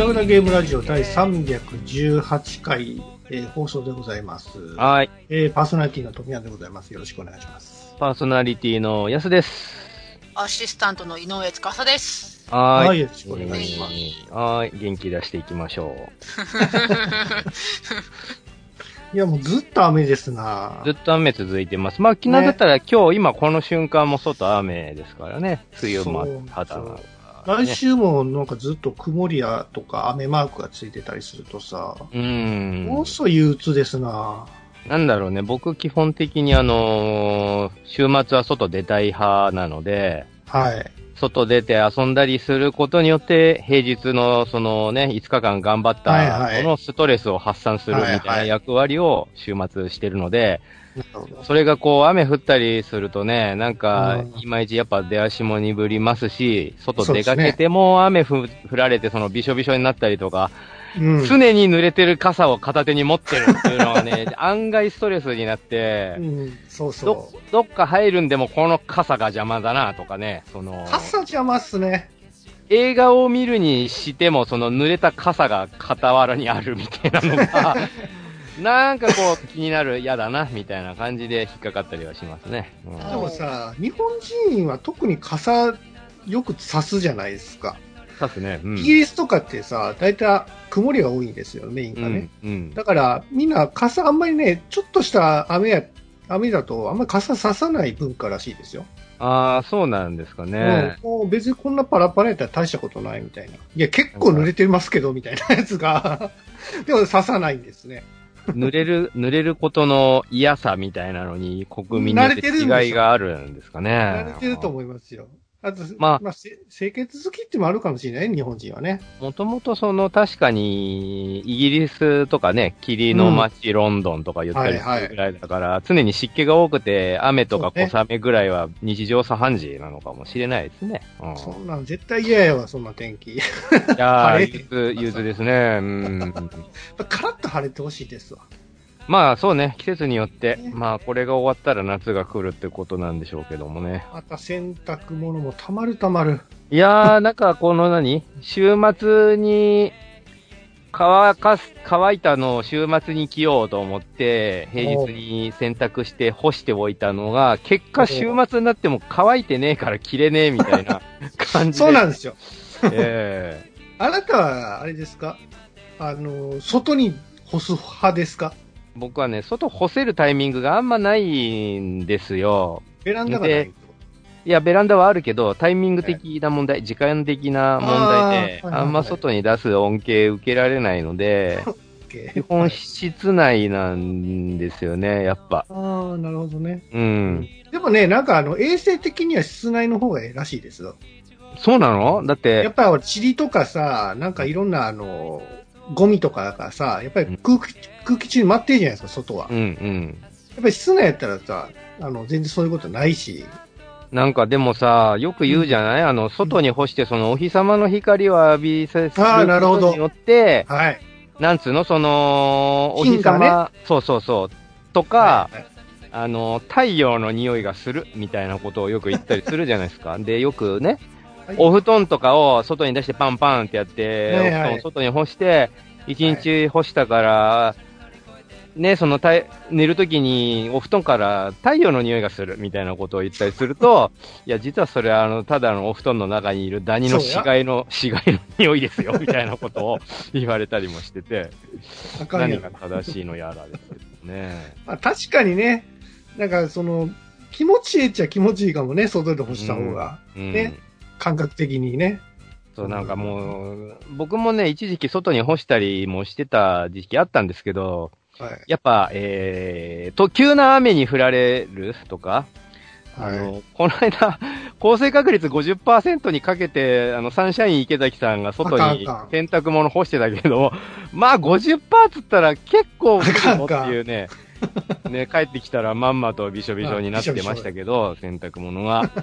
グダグダゲームラジオ第318回、えー放送でございます。はい。えーパーソナリティの富谷でございます。よろしくお願いします。パーソナリティの安です。アシスタントの井上司です。ははい。よろしくお願いします。はーい。元気出していきましょ いや、もうずっと雨ですなう。ずっと雨続いてます。まあ、昨日だったら、今日、今この瞬間も外雨ですからね。梅雨真っ肌が、来週もなんかずっと曇りやとか雨マークがついてたりするとさ、うーん。もうそ憂鬱ですななんだろうね。僕基本的にあのー週末は外出たい派なので、はい。外出て遊んだりすることによって、平日のそのね、5日間頑張った、そのストレスを発散するみたいない役割を週末してるので。それがこう雨降ったりするとね、なんかうん、いまいちやっぱ出足も鈍りますし、外出かけても雨ふ降られてそのびしょびしょになったりとか、うん。常に濡れてる傘を片手に持ってるっていうのがね、案外ストレスになってう、ん、そうどそ、どっか入るんでもこの傘が邪魔だなとかね、そのう。、傘邪魔っすね。映画を見るにしてもその濡れた傘が傍らにあるみたいなのが、なんかこう気になる、嫌だな、みたいな感じで引っかかったりはしますね。うんでもさ、日本人は特に傘よく差すじゃないですか。さすね。うん。イギリスとかってさ、大体曇りが多いんですよ、メインがね。うん。うん。だから、みんな傘あんまりね、ちょっとした雨や、雨だとあんまり傘ささない文化らしいですよ。ああ、そうなんですかね。うん、もう別にこんなパラパラやったら大したことないみたいな。いや、結構濡れてますけど、みたいなやつが、でも刺さないんですね。濡れる、濡れることの嫌さみたいなのに国民によって慣れてるんでしょ違いがあるんですかね。慣れてると思いますよ。あと、まあまあ、せ清潔好きってもあるかもしれない、日本人はね。もともとその確かに、イギリスとかね、霧の街、ロンドンとか言ったりするぐらいだから、常に湿気が多くて、雨とか小雨ぐらいは日常茶飯事なのかもしれないですね。うん。そんなん絶対嫌やわ、そんな天気。やいやー、ゆず、ゆずですね。うん。カラッと晴れてほしいですわ。まあそうね、季節によってね、まあこれが終わったら夏が来るってことなんでしょうけどもね。また洗濯物もたまるたまる。いやー、なんかこの何？週末に乾かす、乾いたのを週末に着ようと思って、平日に洗濯して干しておいたのが、結果週末になっても乾いてねえから着れねえみたいな 感じで。そうなんですよ。ええ あなたは、あれですか？あの、外に干す派ですか？僕はね、外干せるタイミングがあんまないんですよ。ベランダがないいや、ベランダはあるけど、タイミング的な問題、時間的な問題で、あんま外に出す恩恵受けられないので、と基本室内なんですよね、やっぱ。ああ、なるほどね。うん。でもね、なんかあの、衛生的には室内の方がええらしいですよ。そうなの？だって、やっぱり塵とかさ、なんかいろんなあの、ゴミとかがさ、やっぱり空気、空気中に舞ってるじゃないですか、外は。うんうん。やっぱり室内やったらさ、あの、全然そういうことないし。なんかでもさ、よく言うじゃない？あの、外に干して、そのお日様の光を浴びさせるあーなるほどことによって、はい。なんつうの、その、お日様、そうそうそう、とか、はいはいあの、太陽の匂いがするみたいなことをよく言ったりするじゃないですか。で、よくね、はいお布団とかを外に出してパンパンってやって、はいはい。お布団を外に干して、一日干したから、ね、そのたい寝るときにお布団から太陽の匂いがするみたいなことを言ったりすると、いや、実はそれはあの、ただのお布団の中にいるダニの死骸の、死骸の匂いですよ、みたいなことを 言われたりもしてて、何んが正しいのやらですけどね。まあ、確かにね、なんかその、気持ちいいっちゃ気持ちいいかもね、外で干した方が。うん。ね感覚的にね。そう、なんかもう、僕もね、一時期外に干したりもしてた時期あったんですけど、はい。やっぱ、えー、と、急な雨に降られるとか、あはい。の、この間、降水確率50%にかけて、あの、サンシャイン池崎さんが外に洗濯物干してたけど、まあ50%っつったら結構降るぞっていうね、ね、帰ってきたらまんまとびしょびしょになってましたけど、洗濯物が。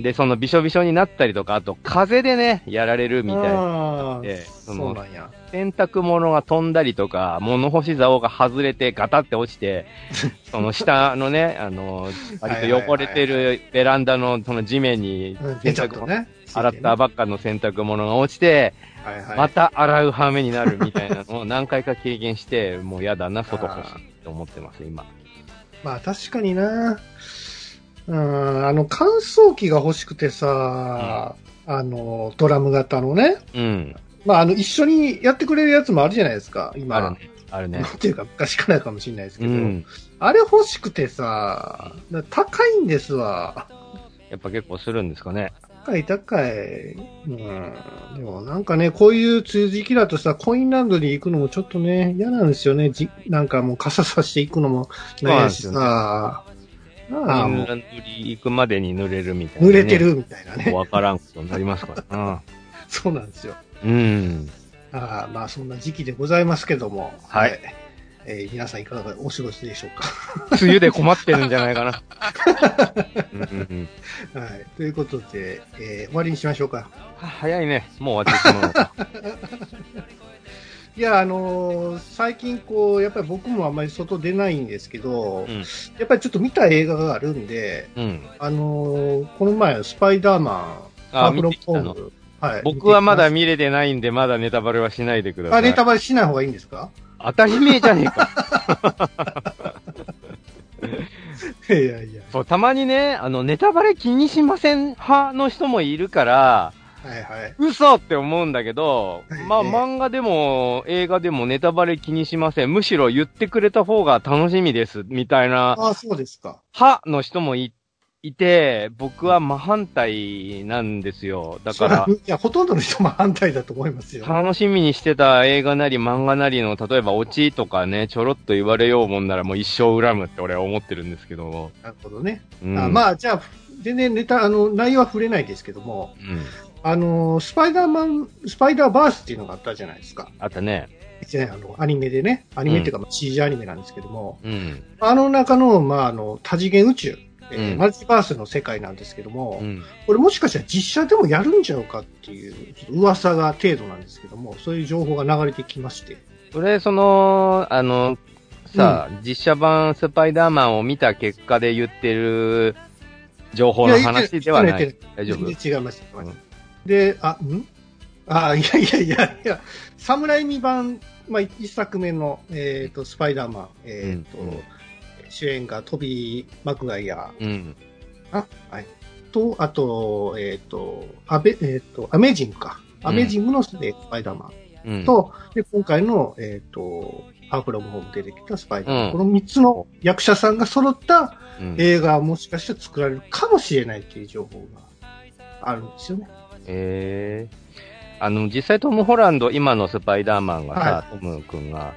で、そのびしょびしょになったりとか、あと風でね、やられるみたいな。でそそのうなんや。洗濯物が飛んだりとか、物干し竿が外れてガタって落ちて、その下のね、あの、割と汚れてるベランダのその地面にうん、洗濯とね。洗ったばっかの洗濯物が落ちて、はいはい。また洗う羽目になるみたいなのを 何回か経験して、もう嫌だな、外干しって思ってます、今。まあ確かにな。うん、あの、乾燥機が欲しくてさ、あの、ドラム型のね。うん。まあ、あの、一緒にやってくれるやつもあるじゃないですか、今。あるね。あるねな。んていうか、昔からかもしれないですけど。うん。あれ欲しくてさ、だ高いんですわ。やっぱ結構するんですかね。高い高い。うん。でもなんかね、こういう梅雨時期だとさ、コインランドリー行くのもちょっとね、嫌なんですよね。じなんかもう傘さしていくのもないしさ。ああ、もう行くまでに濡れるみたいな、濡れて。るみたいなね。わからんことになりますからな。そうなんですよ。うん。ああまあそんな時期でございますけども。はい。えー皆さんいかがお過ごしでしょうか。梅雨で困ってるんじゃないかな。はい。ということで、えー終わりにしましょうか。は早いね。もう終わってしまうのか。いや、あのー最近こう、やっぱり僕もあんまり外出ないんですけど、うん。やっぱりちょっと見た映画があるんで、うん。あのーこの前、スパイダーマン、あ、ファーフロム見てきたの。ホーム。はい。僕はまだ見見れてないんで、まだネタバレはしないでください。あ、ネタバレしない方がいいんですか？当たり前じゃねえか。いやいや。そう、たまにね、あの、ネタバレ気にしません派の人もいるから、はいはい。嘘って思うんだけど、まあ、ええ漫画でも映画でもネタバレ気にしません。むしろ言ってくれた方が楽しみです、みたいなああ、そうですか。派の人もいいて、僕は真反対なんですよ。だからそ、いや、ほとんどの人も反対だと思いますよ。楽しみにしてた映画なり漫画なりの、例えばオチとかね、ちょろっと言われようもんならもう一生恨むって俺は思ってるんですけど。なるほどね。うん、あまあ、じゃあ、全然ネタ、あの、内容は触れないですけども、うん。あの、スパイダーマン、スパイダーバースっていうのがあったじゃないですか。あったね。ね、あの、アニメでね、アニメっていうか、まあ CG アニメなんですけども、うん。あの中の、まあ、あの、多次元宇宙、えーうんマルチバースの世界なんですけども、うん。これもしかしたら実写でもやるんちゃうかっていう、ちょっと噂が程度なんですけども、そういう情報が流れてきまして。俺、その、あの、さ、実写版スパイダーマンを見た結果で言ってる情報の話ではない。言って大丈夫？全然違います。うんで、あ、ん？あ、いやいやいやいや、侍未版、まあ、一作目の、えっ、と、スパイダーマン、えっ、と、うんうん主演がトビー・マクガイアうん。あ、はい。と、あと、えっ、と、アベ、えっ、と、アメージングか。アメージングの、えースパイダーマンうん。と、で、今回の、えっ、と、ハーフロムホーム出てきたスパイダーマン。うんこの3つの役者さんが揃ったうん、映画はもしかしたら作られるかもしれないっていう情報があるんですよね。ええあの、実際トム・ホランド、今のスパイダーマンがさ、はトム君が、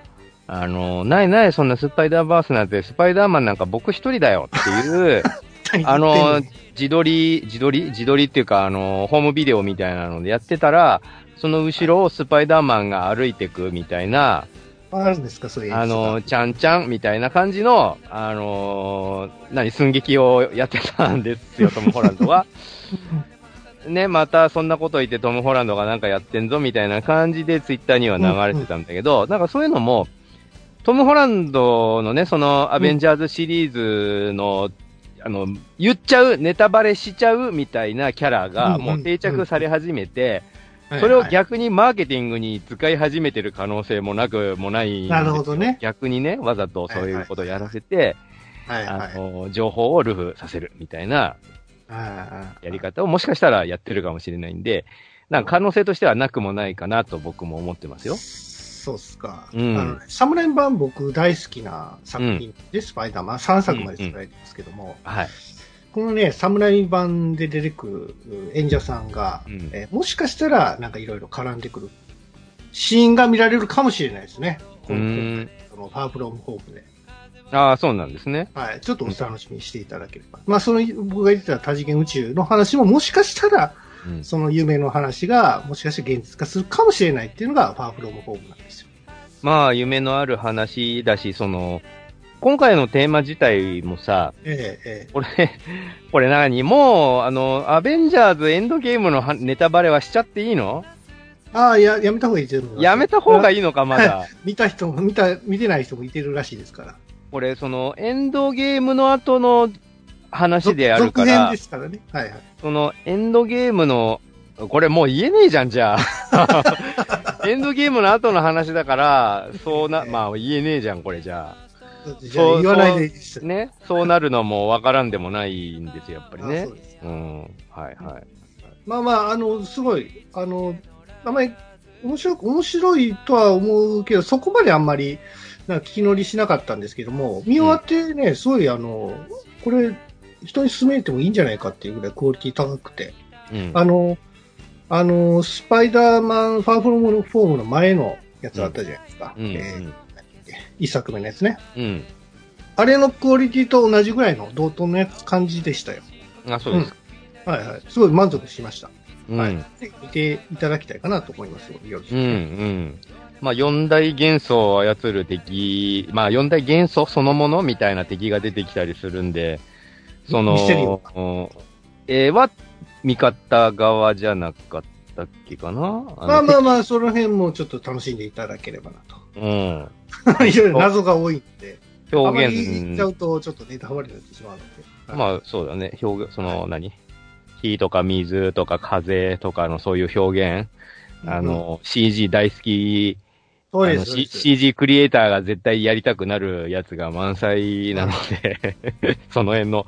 あの、ないない、そんなスパイダーバースなんて、スパイダーマンなんか僕一人だよっていう、あの、自撮り、自撮り自撮りっていうか、あの、ホームビデオみたいなのでやってたら、その後ろをスパイダーマンが歩いてくみたいな、あるんですか、そういうあの、ちゃんちゃんみたいな感じの、あの、何、寸劇をやってたんですよ、トム・ホランドは。ね、またそんなこと言ってトム・ホランドがなんかやってんぞみたいな感じでツイッターには流れてたんだけど、なんかそういうのも、トム・ホランドのね、そのアベンジャーズシリーズの、あの、言っちゃう、ネタバレしちゃうみたいなキャラがうんもう定着され始めて、はいそれをはい逆にマーケティングに使い始めてる可能性もなくもないなるほどね。逆にね、わざとそういうことをやらせて、はいはい。あの、情報をルフさせるみたいなあやり方をもしかしたらやってるかもしれないんで、なんか可能性としてはなくもないかなと僕も思ってますよ。そうっすか。うんあのサムライ版僕大好きな作品で、スパイダーマン3作まで作られてますけども、はい。このね、サムライ版で出てくる演者さんが、うんえーもしかしたらなんかいろいろ絡んでくるシーンが見られるかもしれないですね。このファーフロムホームで。ああ、そうなんですね。はい。ちょっとお楽しみにしていただければ。まあ、その、僕が言ってた多次元宇宙の話ももしかしたら、うん。その夢の話が、もしかして現実化するかもしれないっていうのが、ファーフロムホームなんですよ。まあ、夢のある話だし、その、今回のテーマ自体もさ、ええ、ええ。これ、これ何？もう、あの、アベンジャーズエンドゲームのはネタバレはしちゃっていいの？ああ、や、やめた方がいいと思やめた方がいいいのか、まだ。見た人も、見た、見てない人もいてるらしいですから。これ、その、エンドゲームの後の話であるから続編で、すからね。はいはい。その、エンドゲームの、これもう言えねえじゃん、じゃあ。エンドゲームの後の話だから、そうな、まあ言えねえじゃん、これじゃじゃあ言わないでいいですあ。。ね。そうなるのもわからんでもないんですよ、やっぱりねあそう。ですうん。はいはい。まあまあ、あの、すごい、あの、あんまり面白く、面白いとは思うけど、そこまであんまり、なんか気乗りしなかったんですけども、見終わってね、すごいあの、これ、人に勧めてもいいんじゃないかっていうぐらいクオリティ高くて、うん。あの、あの、スパイダーマン、ファーフロムフォームの前のやつあったじゃないですか。うん。えー一作目のやつね。うん。あれのクオリティと同じぐらいの同等の感じでしたよ。うん。あ、そうです。はいはい。すごい満足しました。うん。はい。で見ていただきたいかなと思いますよ。よろしくうん、うん。まあ、四大元素を操る敵、まあ、四大元素そのものみたいな敵が出てきたりするんで、そミステリーは味方側じゃなかったっけかな？まあまああまあ、その辺もちょっと楽しんでいただければなの。うん。と。いろいろ謎が多いんで、あま表り言っちゃう現、とちょっとネタバレになってしまうので。あ、まあ、そうだね。表現、その、何？火とか水とか風とかのそういう表現、あの、CG 大好きそうです。CG クリエイターが絶対やりたくなるやつが満載なので、その辺の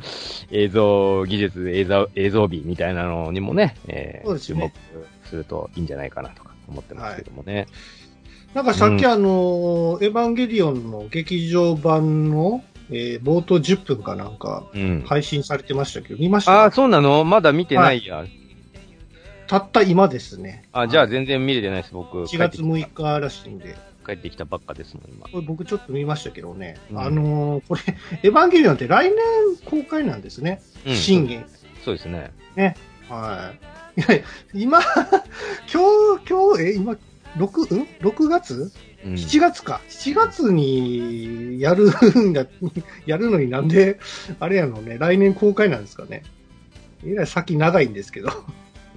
映像技術、映像、映像美みたいなのにもね、えーね注目するといいんじゃないかなとか思ってますけどもね。なんかさっきあの、エヴァンゲリオンの劇場版の、えー冒頭10分かなんかうん。配信されてましたけど、見ましああ、たそうなの？まだ見てないや。たった今ですね。あ、じゃあはい全然見れてないです、僕。1月6日らしいんで。帰ってきたばっかですもん、今。これ僕ちょっと見ましたけどね。うんあのーこれ、エヴァンゲリオンって来年公開なんですね。うん新元。そうですね。はい。いや、今、今日、今日、え、今、6、ん ?6 月？うん。?7 月か。7月にやるんだ、やるのになんで、あれやのね、来年公開なんですかね。えらい先長いんですけど、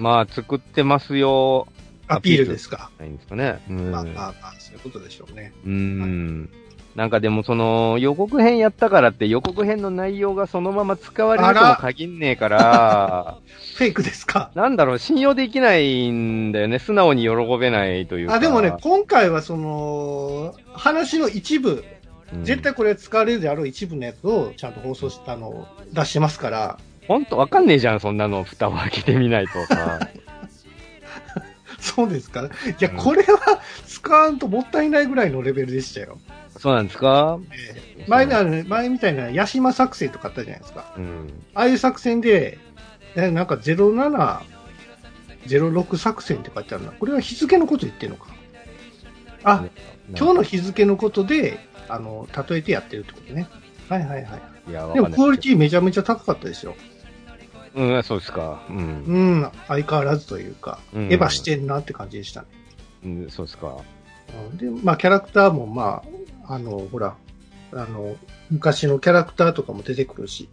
まあ、作ってますよ。アピールですか？ないんですかね。うん。まあまあまあ、そういうことでしょうね。うーん。なんかでもその予告編やったからって予告編の内容がそのまま使われるとも限んねえから、フェイクですか？なんだろう、信用できないんだよね。素直に喜べないというか。あ、でもね、今回はその、話の一部、うん絶対これ使われるであろう一部のやつをちゃんと放送したのを出してますから、ほんとわかんねえじゃん、そんなの。蓋を開けてみないとさ。そうですか？いや、うんこれは使わんともったいないぐらいのレベルでしたよ。そうなんですか？え前のあの前みたいなヤシマ作戦とかあったじゃないですか。うん。ああいう作戦で、えなんか07、06作戦って書いてあるな。これは日付のこと言ってるのか？あ、今日の日付のことで、あの、例えてやってるってことね。はいはいはい。いや、わでかんない。もクオリティめちゃめちゃ高かったですよ。うん、そうですか。うん。うん、相変わらずというか、うんエヴァしてんなって感じでしたね。うん、そうですか。うんで、まあ、キャラクターも、まあ、あの、ほら、あの、昔のキャラクターとかも出てくるし、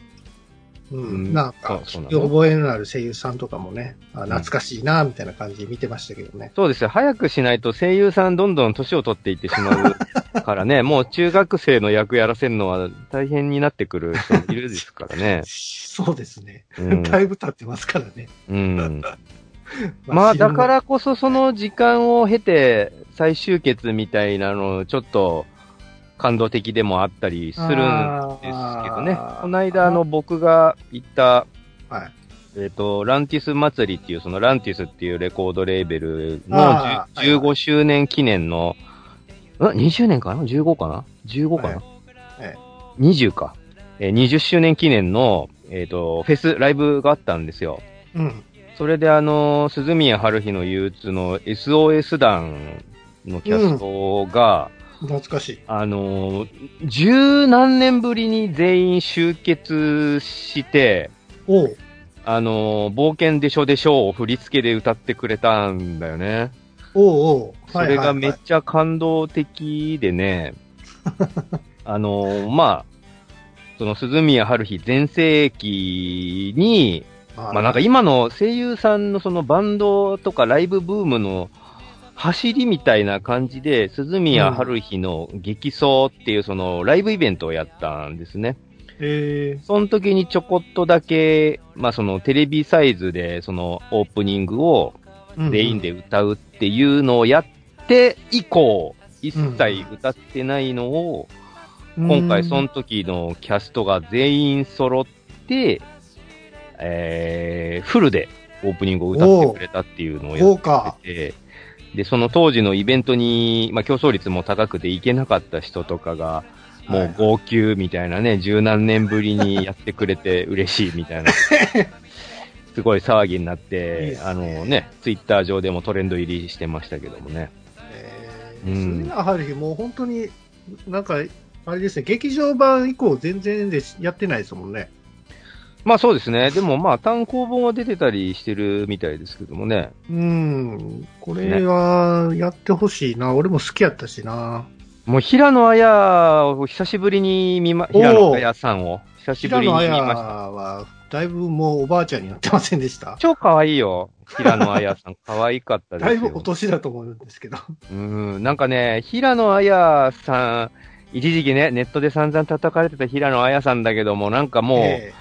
うん、うんなんか、そうそうなの？覚えのある声優さんとかもね、あ懐かしいな、みたいな感じで見てましたけどね。そうですよ。早くしないと声優さんどんどん年を取っていってしまう からね、もう中学生の役やらせるのは大変になってくる人も いるですからね。そうですね。うん。だいぶ経ってますからね。うん、まあ、だか、らこそその時間を経て再集結みたいなの、ちょっと感動的でもあったりするんですけどね。この間、あの、僕が行った、はい。えっ、と、ランティス祭りっていう、そのランティスっていうレコードレーベルのあーじゅ15周年記念の、ん ?20 年かな ?15 かな ?15 かな、はいえ20か。えー20周年記念の、えっ、と、フェス、ライブがあったんですよ。うん。それであの、鈴宮春日の憂鬱の SOS 団のキャストが、懐かしい。あの、十何年ぶりに全員集結して、おう。あの、冒険でしょでしょを振り付けで歌ってくれたんだよね。おうおう。それがめっはいちゃ感動的でね、あの、まあ、その鈴宮春日全盛期に、ままあなんか今の声優さんのそのバンドとかライブブームの走りみたいな感じで、鈴宮春日の激走っていうそのライブイベントをやったんですね。えその時にちょこっとだけ、まあそのテレビサイズでそのオープニングをー、全員で歌うっていうのをやって以降、一切歌ってないのを、今回その時のキャストが全員揃って、えー、フルでオープニングを歌ってくれたっていうのをやっ。てて、で、その当時のイベントに、まあ競争率も高くて行けなかった人とかが、もう号泣みたいなね、十何年ぶりにやってくれて嬉しいみたいな。すごい騒ぎになってねあのね、ツイッター上でもトレンド入りしてましたけどもね。えー、うん鈴宮春日もう本当に、なんか、あれですね、劇場版以降全然でやってないですもんね。まあそうですね。でもまあ単行本は出てたりしてるみたいですけどもね。うん、これはやってほしいな。俺も好きやったしな。もう平野綾を久しぶりに見ま、平野綾さんを久しぶ平野綾りに見ました。は、だいぶもうおばあちゃんになってませんでした？超可愛いよ。平野綾さん。可愛かったですよ。だいぶお年だと思うんですけど。うん、なんかね、平野綾さん、一時期ね、ネットで散々叩かれてた平野綾さんだけども、なんかもう、え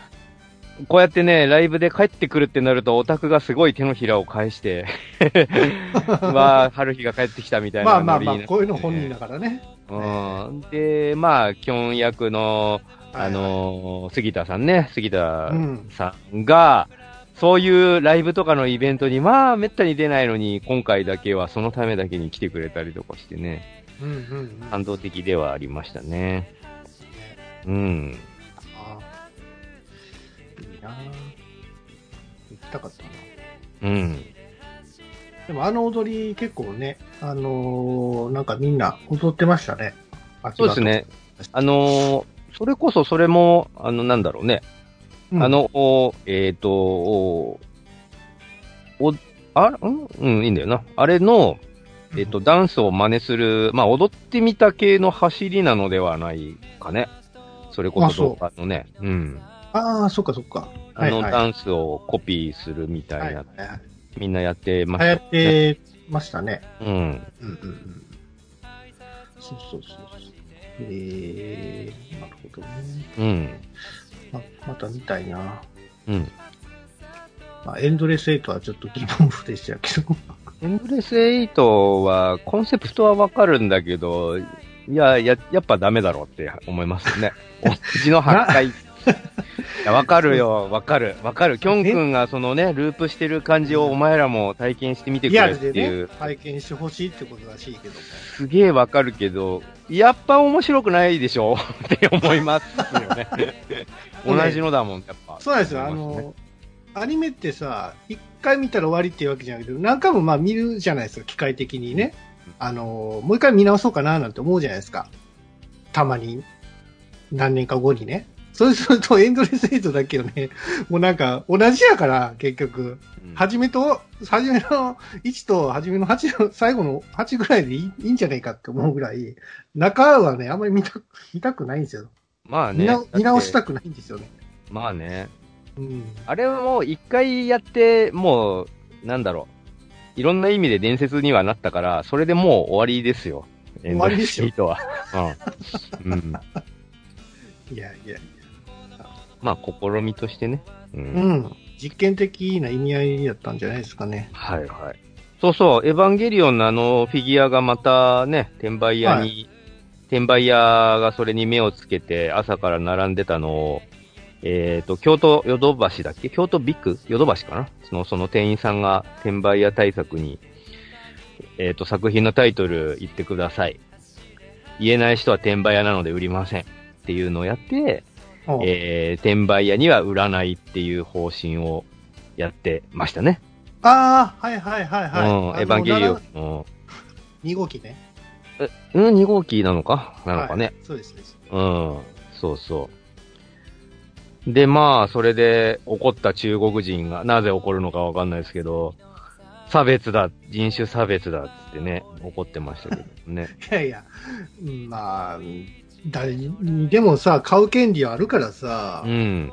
こうやってね、ライブで帰ってくるってなると、オタクがすごい手のひらを返して、わあ、春日が帰ってきたみたえいなまあまあまあ、こういうの本人だからね。うん。で、まあ、キョン役の、あのー杉田さんね、杉田うんさんが、そういうライブとかのイベントに、まあ、めったに出ないのに、今回だけはそのためだけに来てくれたりとかしてね、うんうんうん。感動的ではありましたね。うん。あいいな行きたかったな。うん。でもあの踊り結構ね、あのーなんかみんな踊ってましたね。そうですね。あのーそれこそそれも、あの、なんだろうね。うんあ、の、おえっ、と、お、おあ、うん？うん、いいんだよな。あれの、えっ、と、ダンスを真似する、まあ、踊ってみた系の走りなのではないかね。それこあそうそ動画のね。うん。ああ、そっかそっか。あの、ダンスをコピーするみたいな、はいはいはいみんなやってましたよね。てましたね。うん。うんうんうん。そうそうそうそう。えー、なるほどね。うん。ままた見たいな。うん。まあ、エンドレスエイトはちょっと疑問符でしたけど。エンドレス8は、コンセプトはわかるんだけど、いや、や、やっぱダメだろうって思いますよね。お口の破壊。わかるよ、わかる、わかる。キョン君がそのね、ループしてる感じをお前らも体験してみてくれっていう、、体験してほしいってことらしいけども。すげえわかるけど、やっぱ面白くないでしょ？って思いますよ ね。同じのだもん、やっぱ。そうなんですよ。あの、アニメってさ、一回見たら終わりっていうわけじゃなくて、何回もまあ見るじゃないですか、機械的にね。あの、もう一回見直そうかななんて思うじゃないですか。たまに。何年か後にね。そうするとエンドレスエイトだけどね、もうなんか同じやから、結局。うん初めと、初めの1と初めの8の、最後の8ぐらいでいいいいんじゃないかって思うぐらい、中はね、あんまり見た見たくないんですよ。まあね。見直したく。くないんですよね。まあね。うん。あれはもう一回やって、もう、なんだろう。いろんな意味で伝説にはなったから、それでもう終わりですよ。終わりですよエンドレスエイトは。うん。うん。いやいや。まあ、試みとしてね。う。うんん。実験的な意味合いだったんじゃないですかね。はいはい。そうそう、エヴァンゲリオンのあのフィギュアがまたね、転売屋に、転売屋がそれに目をつけて朝から並んでたのを、えっ、と、京都ヨドバシだっけ？京都ビッグヨドバシかな？その、その店員さんが転売屋対策に、えっ、と、作品のタイトル言ってください。言えない人は転売屋なので売りません。っていうのをやって、うんえー、転売屋には売らないっていう方針をやってましたね。ああ、はいはいはいはい。うん、エヴァンゲリオンの、2号機ね。うん、2号機なのか？なのかね。はいそうですです。うん、そうそう。で、まあ、それで怒った中国人が、なぜ怒るのかわかんないですけど、差別だ、人種差別だってね、怒ってましたけどね。いやいや、うんまあ、うん誰にでもさ、買う権利はあるからさう、ん。うん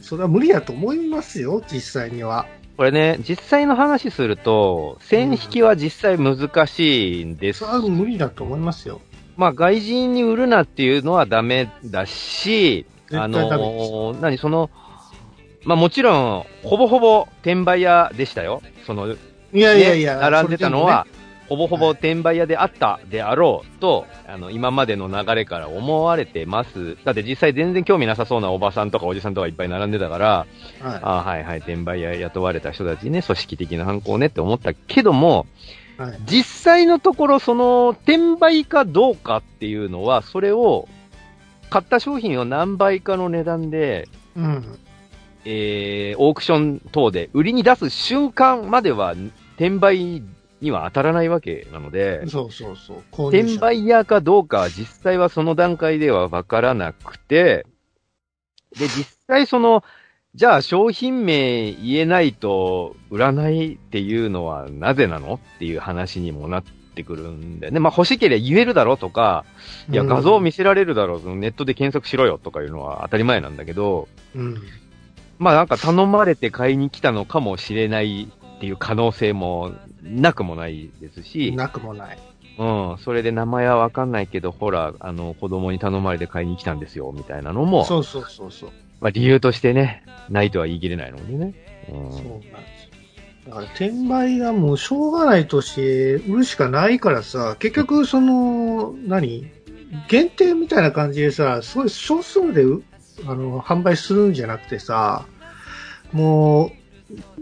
それは無理やと思いますよ、実際には。これね、実際の話すると、線引きは実際難しいんですそれは無理だと思いますよ。まあ、外人に売るなっていうのはダメだし、あのー何、その、まあもちろん、ほぼほぼ転売屋でしたよ。その、いやいやいや、ね並んでたのは、ほぼほぼはい転売屋であったであろうと、あの、今までの流れから思われてます。だって実際全然興味なさそうなおばさんとかおじさんとかいっぱい並んでたから、それでもね、あはいはい、転売屋雇われた人たちね、組織的な犯行ねって思ったけども、はい。はい。実際のところ、その、転売かどうかっていうのは、それを、買った商品を何倍かの値段で、うん。えー、オークション等で売りに出す瞬間までは、転売には当たらないわけなので、そうそうそう。転売屋かどうかは実際はその段階ではわからなくて、で、実際その、じゃあ商品名言えないと売らないっていうのはなぜなのっていう話にもなってくるんでね。まあ欲しければ言えるだろうとか、いやうん画像見せられるだろう、そのネットで検索しろよとかいうのは当たり前なんだけど、うん。まあなんか頼まれて買いに来たのかもしれないっていう可能性もなくもないですし、なくもない。うん、それで名前はわかんないけど、ほら、あの、子供に頼まれて買いに来たんですよ、みたいなのも、そうそうそうそう。まあ理由としてね、ないとは言い切れないのでね。うん。そうなんですよ。だから転売がもうしょうがないとして売るしかないからさ、結局その、何限定みたいな感じでさ、すごい少数でうあの販売するんじゃなくてさ、もう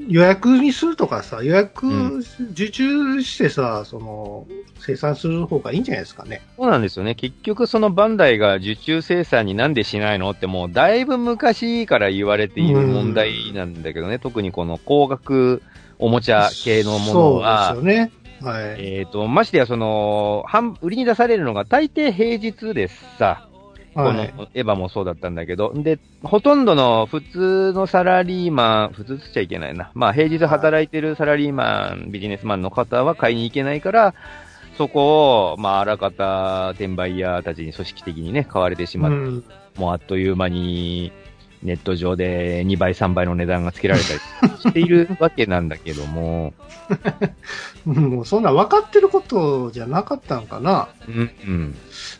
予約にするとかさ、予約うん受注してさ、その生産する方がいいんじゃないですかね。そうなんですよね。結局そのバンダイが受注生産になんでしないのってもうだいぶ昔から言われている問題なんだけどね。特にこの高額おもちゃ系のものは、そうですよね。はい。えっ、と、ましてやその、販売りに出されるのが大抵平日ですさ。このはい。エヴァもそうだったんだけど、で、ほとんどの普通のサラリーマン、普通つっちゃいけないな。まあ平日働いてるサラリーマン、ビジネスマンの方は買いに行けないから、そこを、まああらかた転売屋たちに組織的にね、買われてしまって、うんもうあっという間にネット上で2倍3倍の値段がつけられたりしているわけなんだけども、もうそんな分かってることじゃなかったのかな。うん、うん。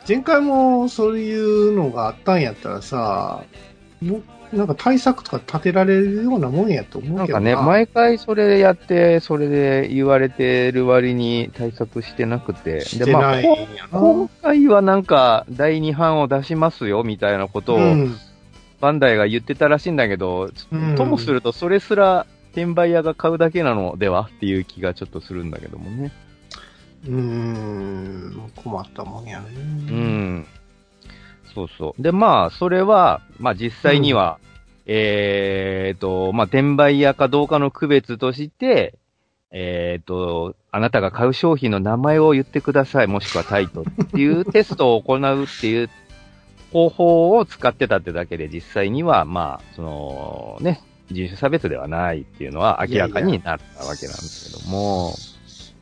前回もそういうのがあったんやったらさ、もうなんか対策とか立てられるようなもんやと思うけどな。なんかね、毎回それやって、それで言われてる割に対策してなくて。してないんこやな。今回はなんか、第2版を出しますよ、みたいなことを、うんバンダイが言ってたらしいんだけど、うんともするとそれすら、転売屋が買うだけなのではっていう気がちょっとするんだけどもね。うーん、困ったもんやね。うん。そうそう。で、まあ、それは、まあ実際には、えーと、まあ転売屋かどうかの区別として、えーと、あなたが買う商品の名前を言ってください、もしくはタイトルっていうテストを行うっていう方法を使ってたってだけで、実際には、まあ、その、ね、人種差別ではないっていうのは明らかになったわけなんですけども、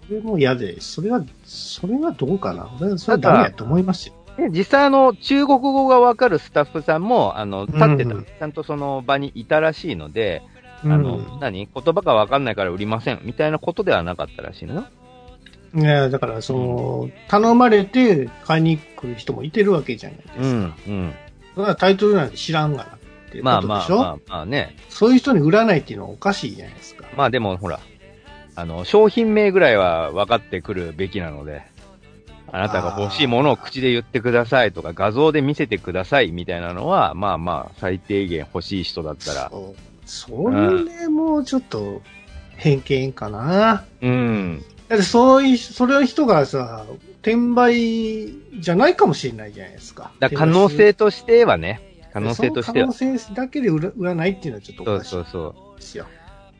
それも嫌で、それは、それはどうかな。俺はそれはダメやと思いますよ。で実際あの、中国語がわかるスタッフさんも、あの、立ってた、うんちゃんとその場にいたらしいので、うんあの、何？言葉がわかんないから売りません、みたいなことではなかったらしいのよ。いや、だから、その、頼まれて買いに来る人もいてるわけじゃないですか。うん、うん。だからタイトルなんて知らんがなってまあことでしょ、まあまあ、まあね。そういう人に売らないっていうのはおかしいじゃないですか。まあでもほら、あの、商品名ぐらいは分かってくるべきなので、あなたが欲しいものを口で言ってくださいとか、画像で見せてくださいみたいなのは、まあまあ、最低限欲しい人だったら、そうそれね、もうちょっと偏見かな。うん。だってそういう、それの人がさ、転売じゃないかもしれないじゃないですか。だ可能性としてはね、可能性としては。その可能性だけで売ら売らないっていうのはちょっとそうおかしいそうそう。ですよ。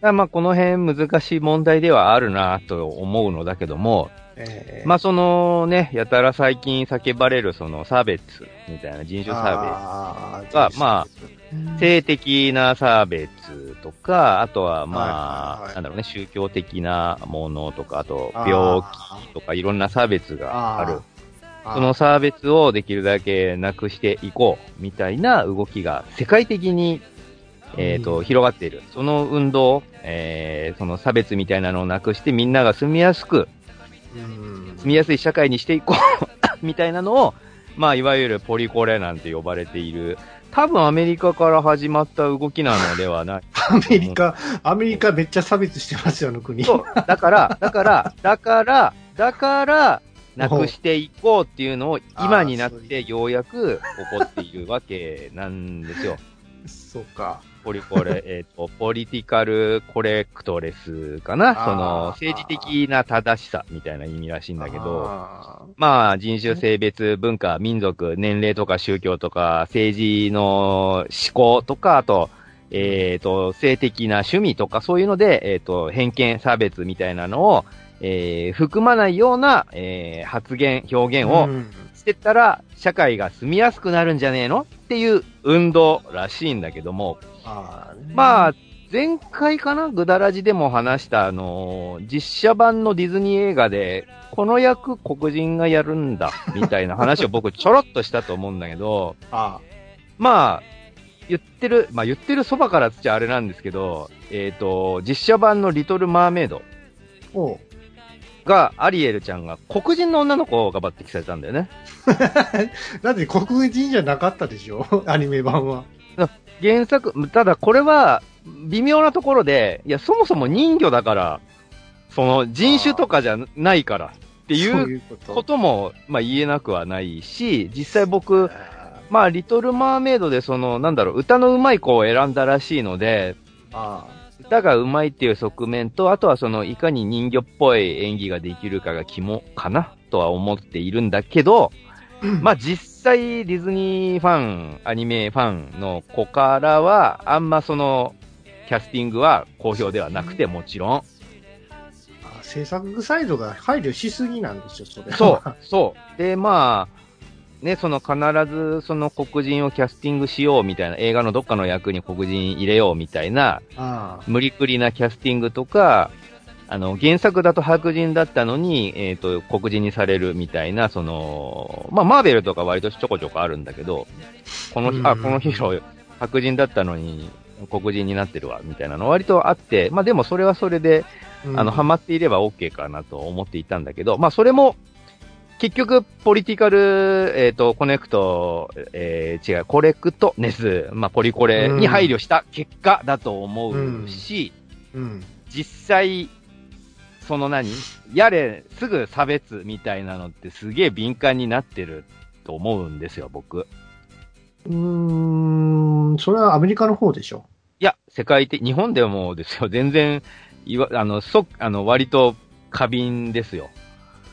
まあこの辺難しい問題ではあるなと思うのだけども、えーまあそのね、やたら最近叫ばれるその差別みたいな人種差あーがまあ性的な差別とか、あとはまはいはいはい。あ、なんだろうね、宗教的なものとか、あと病気とかいろんな差別がある。その差別をできるだけなくしていこう、みたいな動きが世界的に、えっ、と、うん。広がっている。その運動、えー、その差別みたいなのをなくしてみんなが住みやすく、うん住みやすい社会にしていこう、みたいなのを、まあ、いわゆるポリコレなんて呼ばれている、多分アメリカから始まった動きなのではない。アメリカ、アメリカめっちゃ差別してますよ、あの国。そう。だから、だから、だから、だから、なくしていこうっていうのを今になってようやく起こっているわけなんですよ。そうか。ポリコレ、えっ、と、ポリティカルコレクトレスかなその、政治的な正しさみたいな意味らしいんだけど、あまあ、人種、性別、文化、民族、年齢とか宗教とか、政治の思考とか、あと、えっ、と、性的な趣味とか、そういうので、えっ、と、偏見、差別みたいなのを、えー含まないような、えー発言、表ー現をうん。してったら、社会が住みやすくなるんじゃねえの？っていう運動らしいんだけども、あまあ、前回かなグダラジでも話した、あのー実写版のディズニー映画で、この役黒人がやるんだ、みたいな話を僕ちょろっとしたと思うんだけど、あまあ、言ってる、まあ言ってるそばからつっちゃあれなんですけど、えっ、と、実写版のリトル・マーメイドが、アリエルちゃんが黒人の女の子が抜擢されたんだよね。だって黒人じゃなかったでしょ？アニメ版は。原作、ただこれは、微妙なところで、いや、そもそも人魚だから、その人種とかじゃないからっていそうこと。も、まあ言えなくはないし、実際僕、まあ、リトル・マーメイドでその、なんだろう、歌の上手い子を選んだらしいので、あ歌が上手いっていう側面と、あとはその、いかに人魚っぽい演技ができるかが肝かなとは思っているんだけど、あ。まあ実際ディズニーファン、アニメファンの子からは、あんまその、キャスティングは好評ではなくて、もちろん。あ制作サイドが配慮しすぎなんですよ、それ。そう、そう。で、まあ、ね、その必ずその黒人をキャスティングしようみたいな、映画のどっかの役に黒人入れようみたいな、あ無理くりなキャスティングとか、あの、原作だと白人だったのに、えっ、と、黒人にされるみたいな、その、まあ、マーベルとか割とちょこちょこあるんだけど、この、あ、うん。このヒーロー、白人だったのに、黒人になってるわ、みたいなの割とあって、まあでもそれはそれで、ああの、ハマっていれば OK かなと思っていたんだけど、まあそれも、結局、ポリティカル、えっ、と、コネクト、えー違う、コレクトネス、まあポリコレに配慮した結果だと思うし、うん。実際、その何？やれ、すぐ差別みたいなのってすげえ敏感になってると思うんですよ、僕。うーん、それはアメリカの方でしょ？いや、世界的、日本でもですよ、全然、いわ、あの、そ、あの、割と過敏ですよ。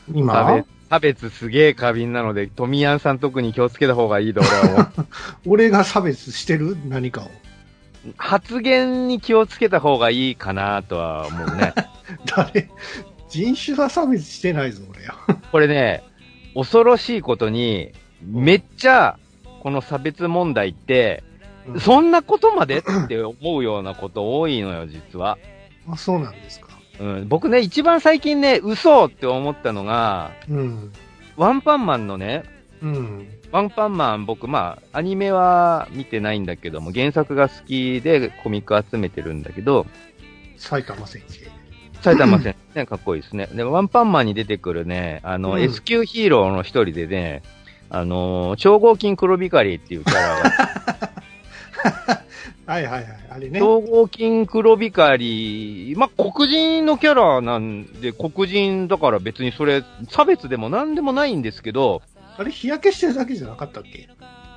差今別、差別すげえ過敏なので、トミヤンさん特に気をつけた方がいいと俺は思う。俺が差別してる？何かを。発言に気をつけた方がいいかなとは思うね。誰？人種は差別してないぞ、俺は。これね、恐ろしいことに、めっちゃ、この差別問題って、うんそんなことまでって思うようなこと多いのよ、実は。あ、そうなんですか。うん、僕ね、一番最近ね、嘘って思ったのが、うん。ワンパンマンのね、うん。ワンパンマン、僕、まあ、アニメは見てないんだけども、原作が好きでコミック集めてるんだけど、埼玉先生。埼玉先生、ね、かっこいいですね。で、ワンパンマンに出てくるね、あの、うん S 級ヒーローの一人でね、あのー超合金黒光りっていうキャラが、はいはいはい。あれね。超合金黒光り、まあ、黒人のキャラなんで、黒人だから別にそれ、差別でもなんでもないんですけど、ああれ日焼けしてるだけじゃなかったっけ？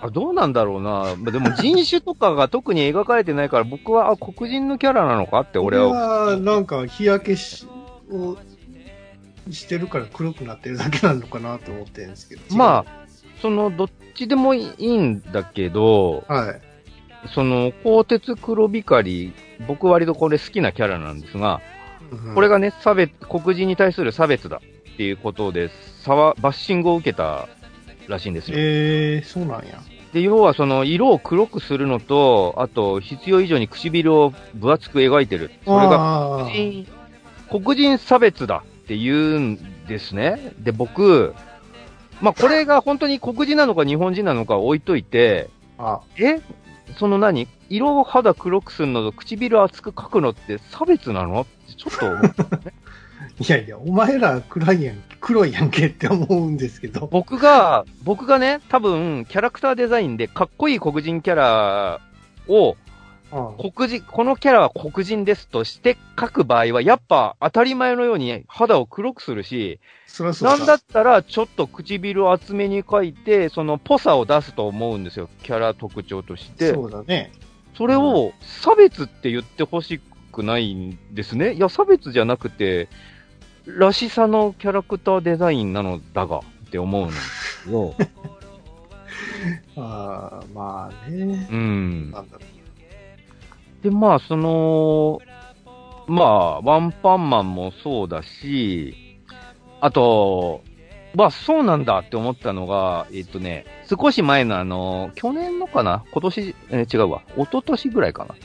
あ、どうなんだろうな。まあでも人種とかが特に描かれてないから、僕は、あ、黒人のキャラなのかって俺俺は。は、なんか日焼けしをしてるから黒くなってるだけなのかなと思ってるんですけど。まあ、その、どっちでもいいんだけど、あ。はい。その、鋼鉄黒光り、僕割とこれ好きなキャラなんですが、うんこれ、がね、差別、黒人に対する差別だっていうことで、差は、バッシングを受けたらしいんですよ。えー、そうなんや。で、要はその、色を黒くするのと、あと、必要以上に唇を分厚く描いてる。それが黒人、黒人差別だって言うんですね。で、僕、まあ、これが本当に黒人なのか日本人なのか置いといて、あ、え？その何？色を肌黒くするのと唇厚く描くのって差別なの？ってちょっと思う いやいや、お前ら暗いやん、黒いやんけって思うんですけど。僕が、僕がね、多分、キャラクターデザインでかっこいい黒人キャラを、うん黒人、このキャラは黒人ですとして書く場合は、やっぱ当たり前のように肌を黒くするし、そそうなんだったらちょっと唇を厚めに描いて、そのぽさを出すと思うんですよ、キャラ特徴として。そうだね。それを差別って言ってほしくないんですね。いや、差別じゃなくて、らしさのキャラクターデザインなのだがって思うんですけど、ああ、まあね。うん。なんだろで、まあ、その、まあ、ワンパンマンもそうだし、あと、まあ、そうなんだって思ったのが、えっとね、少し前のあの、去年のかな？今年、えー違うわ。一昨年ぐらいかな。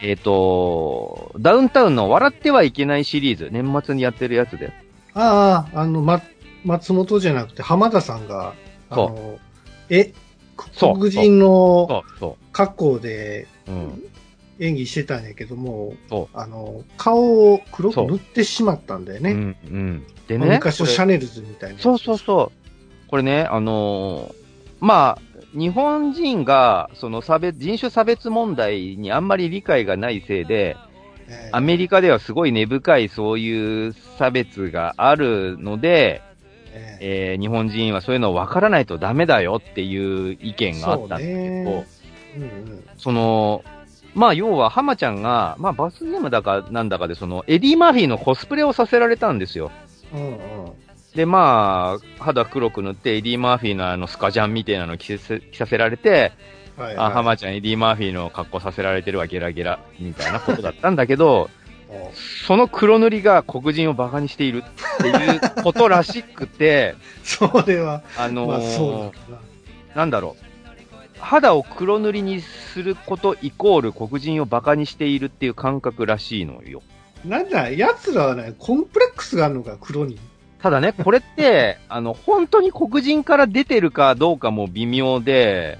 えっ、と、ダウンタウンの笑ってはいけないシリーズ、年末にやってるやつで。ああ、あの、ま、松本じゃなくて浜田さんが、あの、え、黒人の格好で。演技してたんやけども、そあの、顔を黒く塗ってしまったんだよう。ね。うん、うん。でまあね。昔のシャネルズみたいな。そうそうそう。これね、あのーまあ、日本人が、その差別、人種差別問題にあんまり理解がないせいで、ええアメリカではすごい根深いそういう差別があるので、えええー日本人はそういうの分からないとダメだよっていう意見があったんだけど、そうんうん。その、まあ、要は、浜ちゃんが、まあ、罰ゲームだかなんだかで、その、エディ・マーフィーのコスプレをさせられたんですよ。うんうん。で、まあ、肌黒く塗って、エディ・マーフィーのあの、スカジャンみたいなの着せ着させられて、はい、あ、浜ちゃん、エディ・マーフィーの格好させられてるわ、ゲラゲラ、みたいなことだったんだけど、その黒塗りが黒人をバカにしているっていうことらしくて、それは、あのーまあな。なんだろう。肌を黒塗りにすることイコール黒人をバカにしているっていう感覚らしいのよ。なんだ、奴らはね、コンプレックスがあるのか、黒に。ただね、これって、あの、本当に黒人から出てるかどうかも微妙で、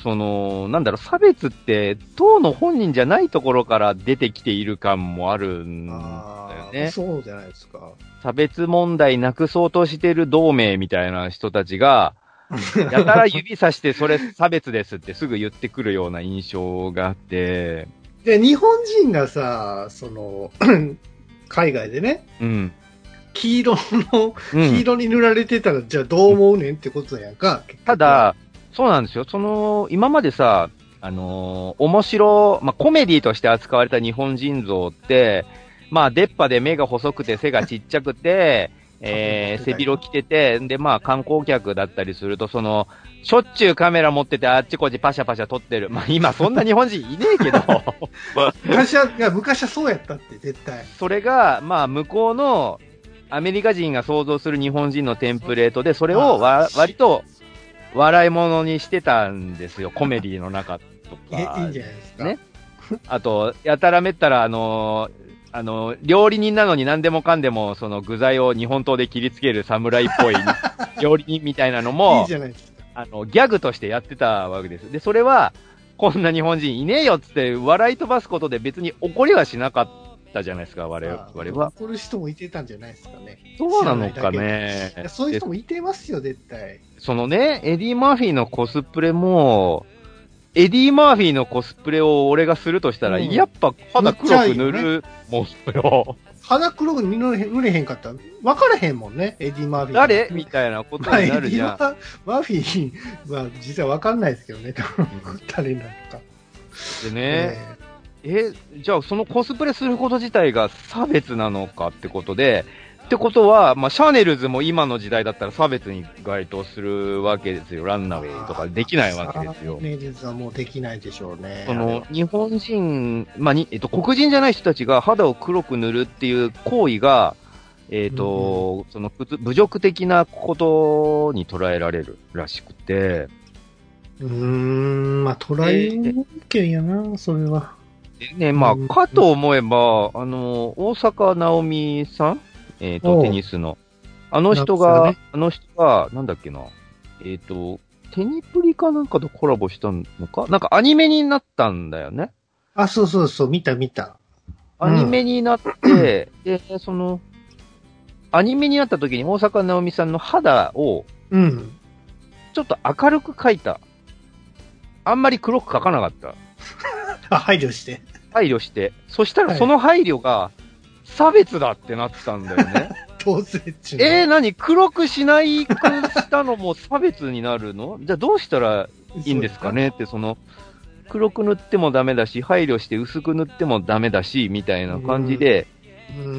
その、なんだろう、差別って、当の本人じゃないところから出てきている感もあるんだよね。そうじゃないですか。差別問題なくそうとしてる同盟みたいな人たちが、やたら指さしてそれ差別ですってすぐ言ってくるような印象があって、で、日本人がさ、その、海外でね、うん。黄色の、うん黄色に塗られてたら、じゃあどう思うねんってことやんか。た、だ、そうなんですよ。その、今までさ、あのー面白、まあ、コメディとして扱われた日本人像って、まあ、出っ歯で目が細くて背がちっちゃくて、えー、背広着てて、で、まあ、観光客だったりすると、その、しょっちゅうカメラ持っててあっちこっちパシャパシャ撮ってる。まあ、今そんな日本人いねえけど、昔は、いや、昔はそうやったって、絶対。それが、まあ、向こうのアメリカ人が想像する日本人のテンプレートで、それをわ割と笑い物にしてたんですよ、コメディの中とえ、いいかん。じゃないですか。ねあと、やたらめったら、あのーあのー料理人なのに何でもかんでも、その具材を日本刀で切りつける侍っぽい 料理人みたいなのいいもじゃないですか。あの、ギャグとしてやってたわけです。で、それは、こんな日本人いねえよっつって笑い飛ばすことで別に怒りはしなかったじゃないですか、我々は。怒る人もいてたんじゃないですかね。そうなのかね。そういう人もいてますよ、絶対。そのね、エディ・マーフィーのコスプレも、エディ・マーフィーのコスプレを俺がするとしたら、うんやっぱ肌黒く塗るもんよ。肌黒く塗れへん塗れへんかったら、分からへんもんね、エディ・マーフィー。誰みたいなことになるじゃん。ママーフィーは実は分かんないですけどね、誰なのか。でね、え、じゃあそのコスプレすること自体が差別なのかってことで、ってことは、まあ、シャネルズも今の時代だったら差別に該当するわけですよ。ランナウェイとかできないわけですよ。ネイルズはもうできないでしょうね。その、日本人、まあ、に、えっと、黒人じゃない人たちが肌を黒く塗るっていう行為が、えっ、と、その、侮侮辱的なことに捉えられるらしくて、うーん、まあ、トライ権やな、それは。でね、まうんあ、かと思えば、あの、大阪直美さん？えっ、と、おうテニスの。あの人が、ねあの人が、なんだっけな。えっ、と、テニプリかなんかとコラボしたのか？なんかアニメになったんだよね。あ、そうそうそう、見た見た。アニメになって、で、その、アニメになった時に大阪直美さんの肌をうん。ちょっと明るく描いた。あんまり黒く描かなかった。あ、配慮して。配慮して。そしたらはいその配慮が差別だってなったんだよね。どうせっちゅうのえー、何？黒くしないくしたのも 差別になるの？じゃあどうしたらいいんですかね？って、その、黒く塗ってもダメだし、配慮して薄く塗ってもダメだし、みたいな感じで、うん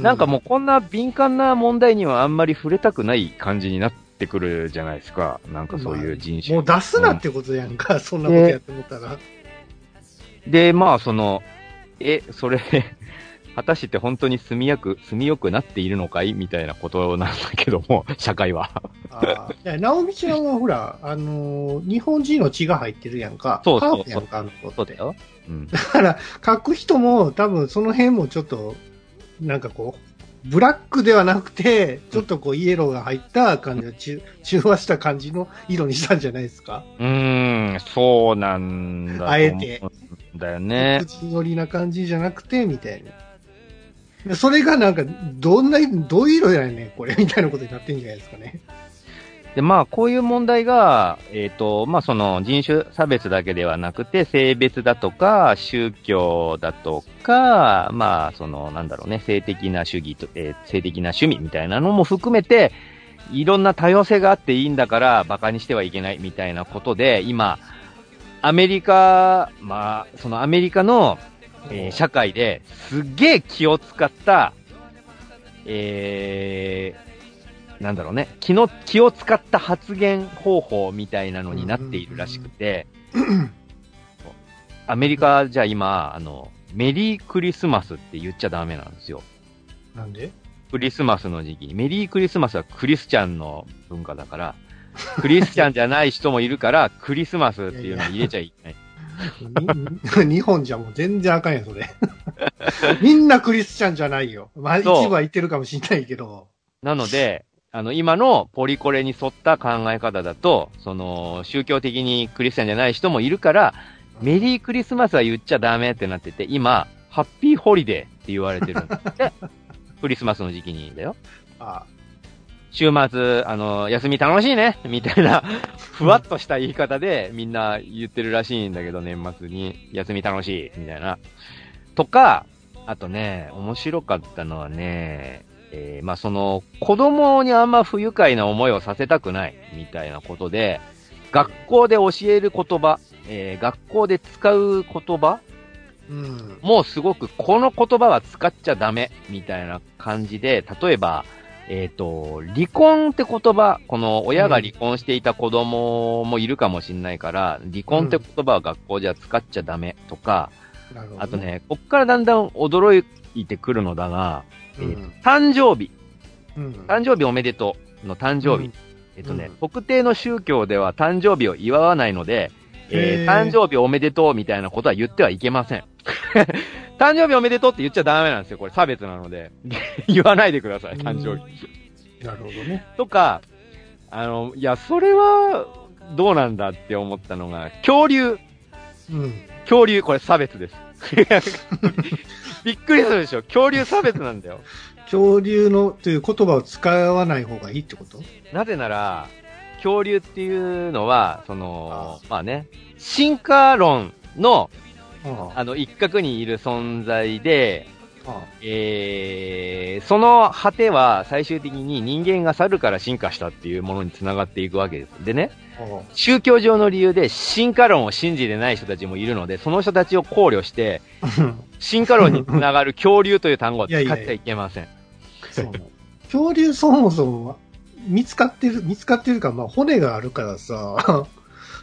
なんかもうこんな敏感な問題にはあんまり触れたくない感じになってくるじゃないですか。なんかそういう人種。もう出すなってことやんか、そんなことやって思ったら。で、まあその、え、それ、果たして本当に住みやく、住みよくなっているのかい？みたいなことなんだけども、社会は。ああ。いや、直美ちゃんはほら、あのー日本人の血が入ってるやんか。そうそうハーフやんか。そうだよ。うん。だから、書く人も多分その辺もちょっと、なんかこう、ブラックではなくて、ちょっとこうイエローが入った感じの中、中和した感じの色にしたんじゃないですか。うーん、そうなんだあえてだよね。口寄りな感じじゃなくて、みたいな。でそれがなんか、どんな、どういう色やねん、これ、みたいなことになってんじゃないですかね。で、まあ、こういう問題が、えっ、と、まあ、その人種差別だけではなくて、性別だとか、宗教だとか、まあ、その、なんだろうね、性的な主義と、えー性的な趣味みたいなのも含めて、いろんな多様性があっていいんだから、馬鹿にしてはいけないみたいなことで、今、アメリカ、まあ、そのアメリカの、えー社会ですっげえ気を使った、えー、なんだろうね、気の、気を使った発言方法みたいなのになっているらしくて、アメリカじゃ今、あの、メリークリスマスって言っちゃダメなんですよ。なんで？クリスマスの時期。に。メリークリスマスはクリスチャンの文化だから、クリスチャンじゃない人もいるから、クリスマスっていうのを入れちゃいけない。に 日本じゃもう全然あかんやん、それ。みんなクリスチャンじゃないよ。まあ、一部は言ってるかもしれないけど。なので、あの、今のポリコレに沿った考え方だと、その、宗教的にクリスチャンじゃない人もいるから、メリークリスマスは言っちゃダメってなってて、今、ハッピーホリデーって言われてるんだって。クリスマスの時期にだよ。あ週末、あの、休み楽しいね みたいな、ふわっとした言い方でみんな言ってるらしいんだけど、年末に、休み楽しいみたいな。とか、あとね、面白かったのはね、えーまあ、その、子供にあんま不愉快な思いをさせたくない、みたいなことで、学校で教える言葉、えー学校で使う言葉うん。もうすごくこの言葉は使っちゃダメみたいな感じで、例えば、えっ、と、離婚って言葉、この親が離婚していた子供もいるかもしれないから、離婚って言葉は学校じゃ使っちゃダメとか。あと。ね、こっからだんだん驚いてくるのだが、えーうん。誕生日、うん。誕生日おめでとうの誕生日。うんえっとね、うん特定の宗教では誕生日を祝わないので、えー誕生日おめでとうみたいなことは言ってはいけません。誕生日おめでとうって言っちゃダメなんですよ。これ差別なので。言わないでください、誕生日。なるほどね。とか、あの、いや、それは、どうなんだって思ったのが、恐竜。うん。恐竜、これ差別です。びっくりするでしょ。恐竜差別なんだよ。恐竜のという言葉を使わない方がいいってこと？なぜなら、恐竜っていうのは、その、まあね、進化論の、ああの、一角にいる存在で、あ。えー、その果ては最終的に人間が猿から進化したっていうものにつながっていくわけです。でね。宗教上の理由で進化論を信じてない人たちもいるので、その人たちを考慮して、進化論につながる恐竜という単語を使っちゃいけません。恐竜そもそも見つかってる、見つかってるか、まあ骨があるからさ、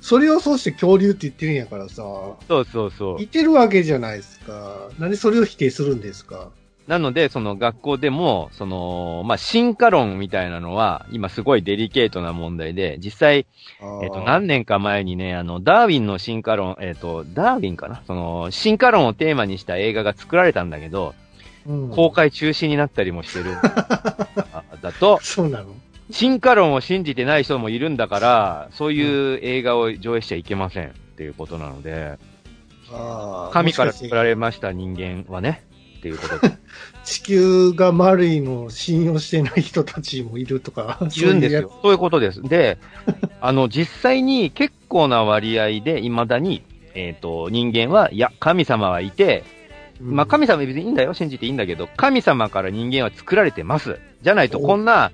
それをそうして恐竜って言ってるんやからさ、そうそうそう。いてるわけじゃないですか。なんでそれを否定するんですか？なので、その学校でも、その、まあ、進化論みたいなのは、今すごいデリケートな問題で、実際、えっ、と、何年か前にね、あの、ダーウィンの進化論、えっ、と、ダーウィンかな？その、進化論をテーマにした映画が作られたんだけど、うん公開中止になったりもしてる。あだと、そうなの？進化論を信じてない人もいるんだから、そういう映画を上映しちゃいけませんっていうことなので、あー神から作られました人間はね、っていうことで。地球が丸いのを信用してない人たちもいるとか。いるんですよ。そういうことです。で、あの、実際に結構な割合で未だに、えっ、と、人間は、いや、神様はいて。まあ、神様別にいいんだよ、信じていいんだけど、神様から人間は作られてます。じゃないと、おこんな、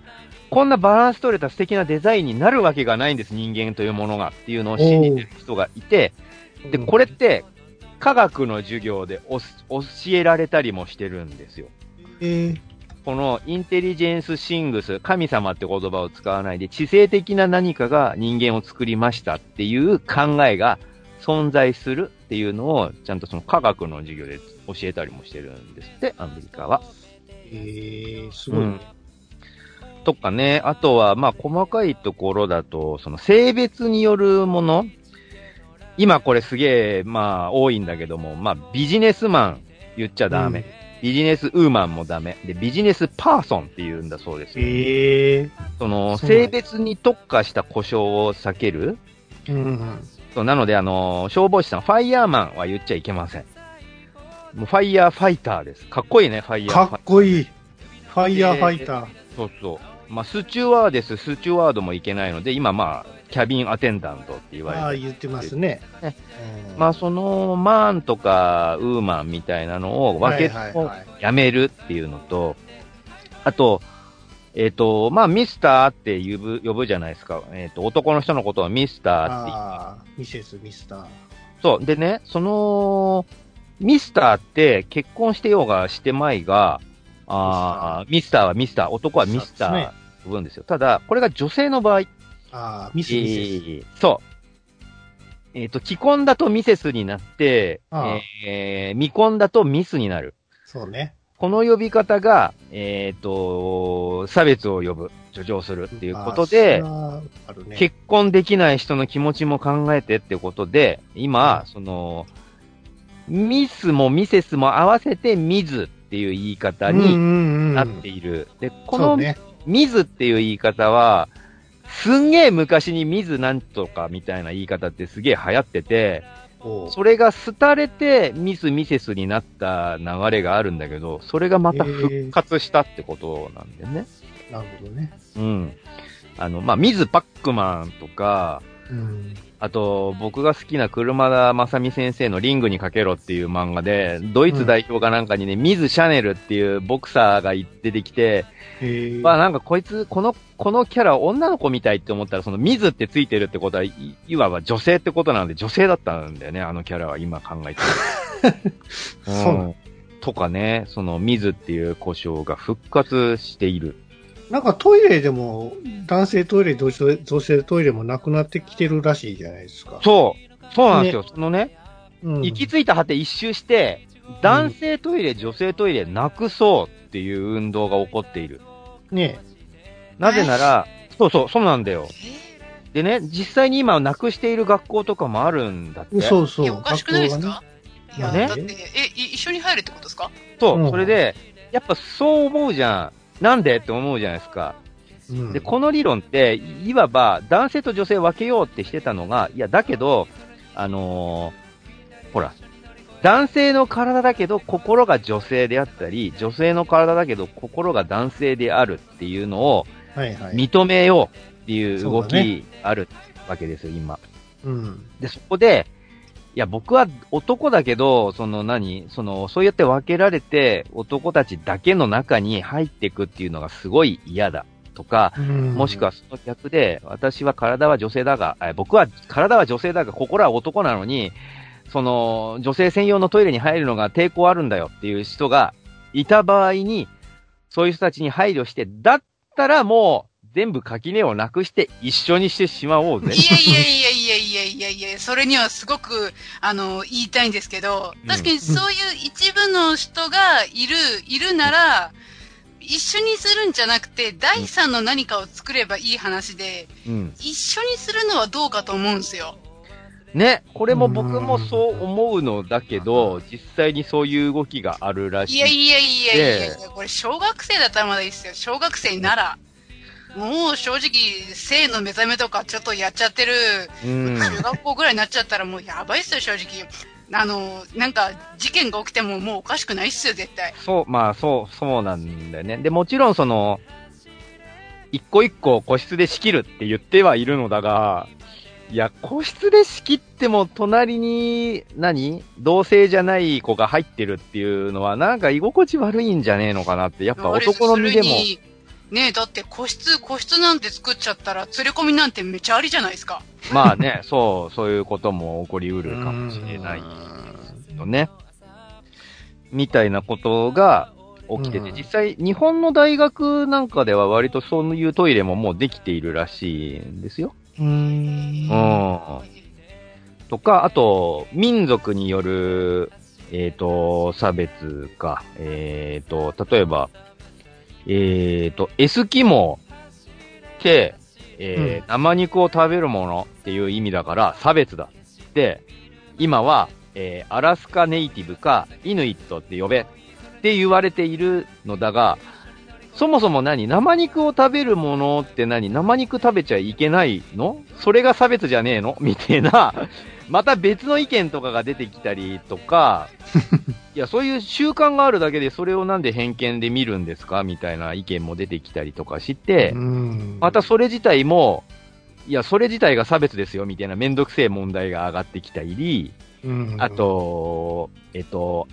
こんなバランス取れた素敵なデザインになるわけがないんです、人間というものが。っていうのを信じてる人がいて、で、これって、科学の授業で教えられたりもしてるんですよ。えーこのインテリジェンスシングス、神様って言葉を使わないで、知性的な何かが人間を作りましたっていう考えが存在するっていうのを、ちゃんとその科学の授業で教えたりもしてるんですって、アメリカは。えー、すごい。うんとかね、あとは、まあ、細かいところだと、その性別によるもの、今これすげえ、まあ、多いんだけども、まあ、ビジネスマン言っちゃダメ。ビジネスウーマンもダメ。で、ビジネスパーソンって言うんだそうですよ。えその、そうなんや性別に特化した故障を避ける。ー、うん。そうなので、あの、消防士さん、ファイヤーマンは言っちゃいけません。もうファイヤーファイターです。かっこいいね、ファイヤーファイターかっこいい。ファイヤーファイター。そうそう。まあ、スチュワーデス、スチュワードもいけないので、今まあ、キャビンアテンダントって言わああ、れてる。言ってますね。まあ、その、マーンとか、ウーマンみたいなのを分けやめるっていうのと、あと、えっ、と、まあ、ミスターって呼ぶ、呼ぶじゃないですか。えっ、と、男の人のことはミスターって言うああ、ミセス、ミスター。そう。でね、その、ミスターって結婚してようがしてまいが、あーミスターはミスター、男はミスターそうですね呼ぶんですよ。ただ、これが女性の場合、ああ、ミス、ミセス。えーそう。えっ、と、既婚だとミセスになって、ああえー未婚だとミスになる。そうね。この呼び方が、えっ、と、差別を呼ぶ、助長するっていうことで、ね。結婚できない人の気持ちも考えてってことで、今、その、ミスもミセスも合わせてミズっていう言い方にななっている。で、このそうね。ミズっていう言い方は、すんげえ昔にミズなんとかみたいな言い方ってすげえ流行ってて、それが廃れてミスミセスになった流れがあるんだけど、それがまた復活したってことなんでね。なるほどね。うん。あの、まあ、ミズパックマンとか、うん。あと、僕が好きな車田正美先生のリングにかけろっていう漫画で、ドイツ代表かなんかにね、ミズ・シャネルっていうボクサーが出てきて。まあなんかこいつ、この、このキャラ女の子みたいって思ったら、そのミズってついてるってことは、いいわば女性ってことなので、女性だったんだよね、あのキャラは今考えてる。そうとかね、そのミズっていう故障が復活している。なんかトイレでも、男性トイレ、女性女性トイレもなくなってきてるらしいじゃないですか。そうそうなんですよ。そのね、うん。行き着いた果て一周して、男性トイレ、女性トイレなくそうっていう運動が起こっている。ねなぜなら、そうそう、そうなんだよ。でね、実際に今なくしている学校とかもあるんだって。そうそう。いや、おかしくないですか？いや、まあねだって、え、い一緒に入るってことですか？そう、うんそれで、やっぱそう思うじゃん。なんで？って思うじゃないですか。うんで、この理論って、いいわば男性と女性分けようってしてたのが、いや、だけど、あのーほら、男性の体だけど心が女性であったり、女性の体だけど心が男性であるっていうのを。認めようっていう動きあるわけですよ、今。うん。で、そこで、いや、僕は男だけど、その何？その、そうやって分けられて、男たちだけの中に入っていくっていうのがすごい嫌だ。とか、もしくはその逆で、私は体は女性だが、え僕は体は女性だが、心は男なのに、その、女性専用のトイレに入るのが抵抗あるんだよっていう人がいた場合に、そういう人たちに配慮して、だったらもう、全部垣根をなくして一緒にしてしまおうぜい。やいやいやいやいやいやいや、それにはすごく、あの、言いたいんですけどうん、確かにそういう一部の人がいる、いるなら、一緒にするんじゃなくて、第三の何かを作ればいい話で、うん。一緒にするのはどうかと思うんですよ。ね、これも僕もそう思うのだけど、実際にそういう動きがあるらしい。いやいやいやいやいでや、これ小学生だったらまだいいですよ。小学生なら。もう正直、性の目覚めとかちょっとやっちゃってる、うん。中学校ぐらいになっちゃったらもうやばいっすよ、正直。あの、なんか、事件が起きてももうおかしくないっすよ、絶対。そう、まあ、そう、そうなんだよね。で、もちろんその、一個一個個室で仕切るって言ってはいるのだが、いや、個室で仕切っても隣に何、同性じゃない子が入ってるっていうのはなんか居心地悪いんじゃねえのかなって、やっぱ男の身でも。ねえ、だって個室、個室なんて作っちゃったら、連れ込みなんてめちゃありじゃないですか。まあね、そう、そういうことも起こりうるかもしれないよね。みたいなことが起きてて、うん実際日本の大学なんかでは割とそういうトイレももうできているらしいんですよ。うーん。うん。とか、あと、民族による、えっ、と、差別か。えっ、と、例えば、えっ、と、エスキモーって、えー生肉を食べるものっていう意味だから差別だ。って、今は、えーアラスカネイティブかイヌイットって呼べって言われているのだが、そもそも何？生肉を食べるものって何？生肉食べちゃいけないの？それが差別じゃねえの？みたいな、また別の意見とかが出てきたりとか、いや、そういう習慣があるだけでそれをなんで偏見で見るんですか？みたいな意見も出てきたりとかして、うん。またそれ自体も、いや、それ自体が差別ですよみたいなめんどくせえ問題が上がってきたり、うん。あ、と、えっと、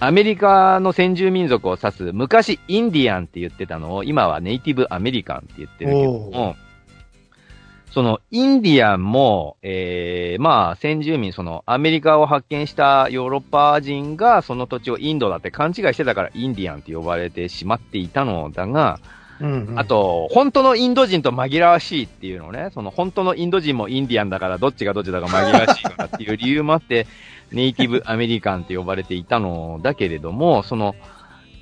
アメリカの先住民族を指す、昔インディアンって言ってたのを、今はネイティブアメリカンって言ってるけども、そのインディアンも、えー、まあ先住民、そのアメリカを発見したヨーロッパ人がその土地をインドだって勘違いしてたからインディアンって呼ばれてしまっていたのだが、うんあ、と、本当のインド人と紛らわしいっていうのね、その本当のインド人もインディアンだからどっちがどっちだか紛らわしいからっていう理由もあって、ネイティブアメリカンって呼ばれていたのだけれども、その、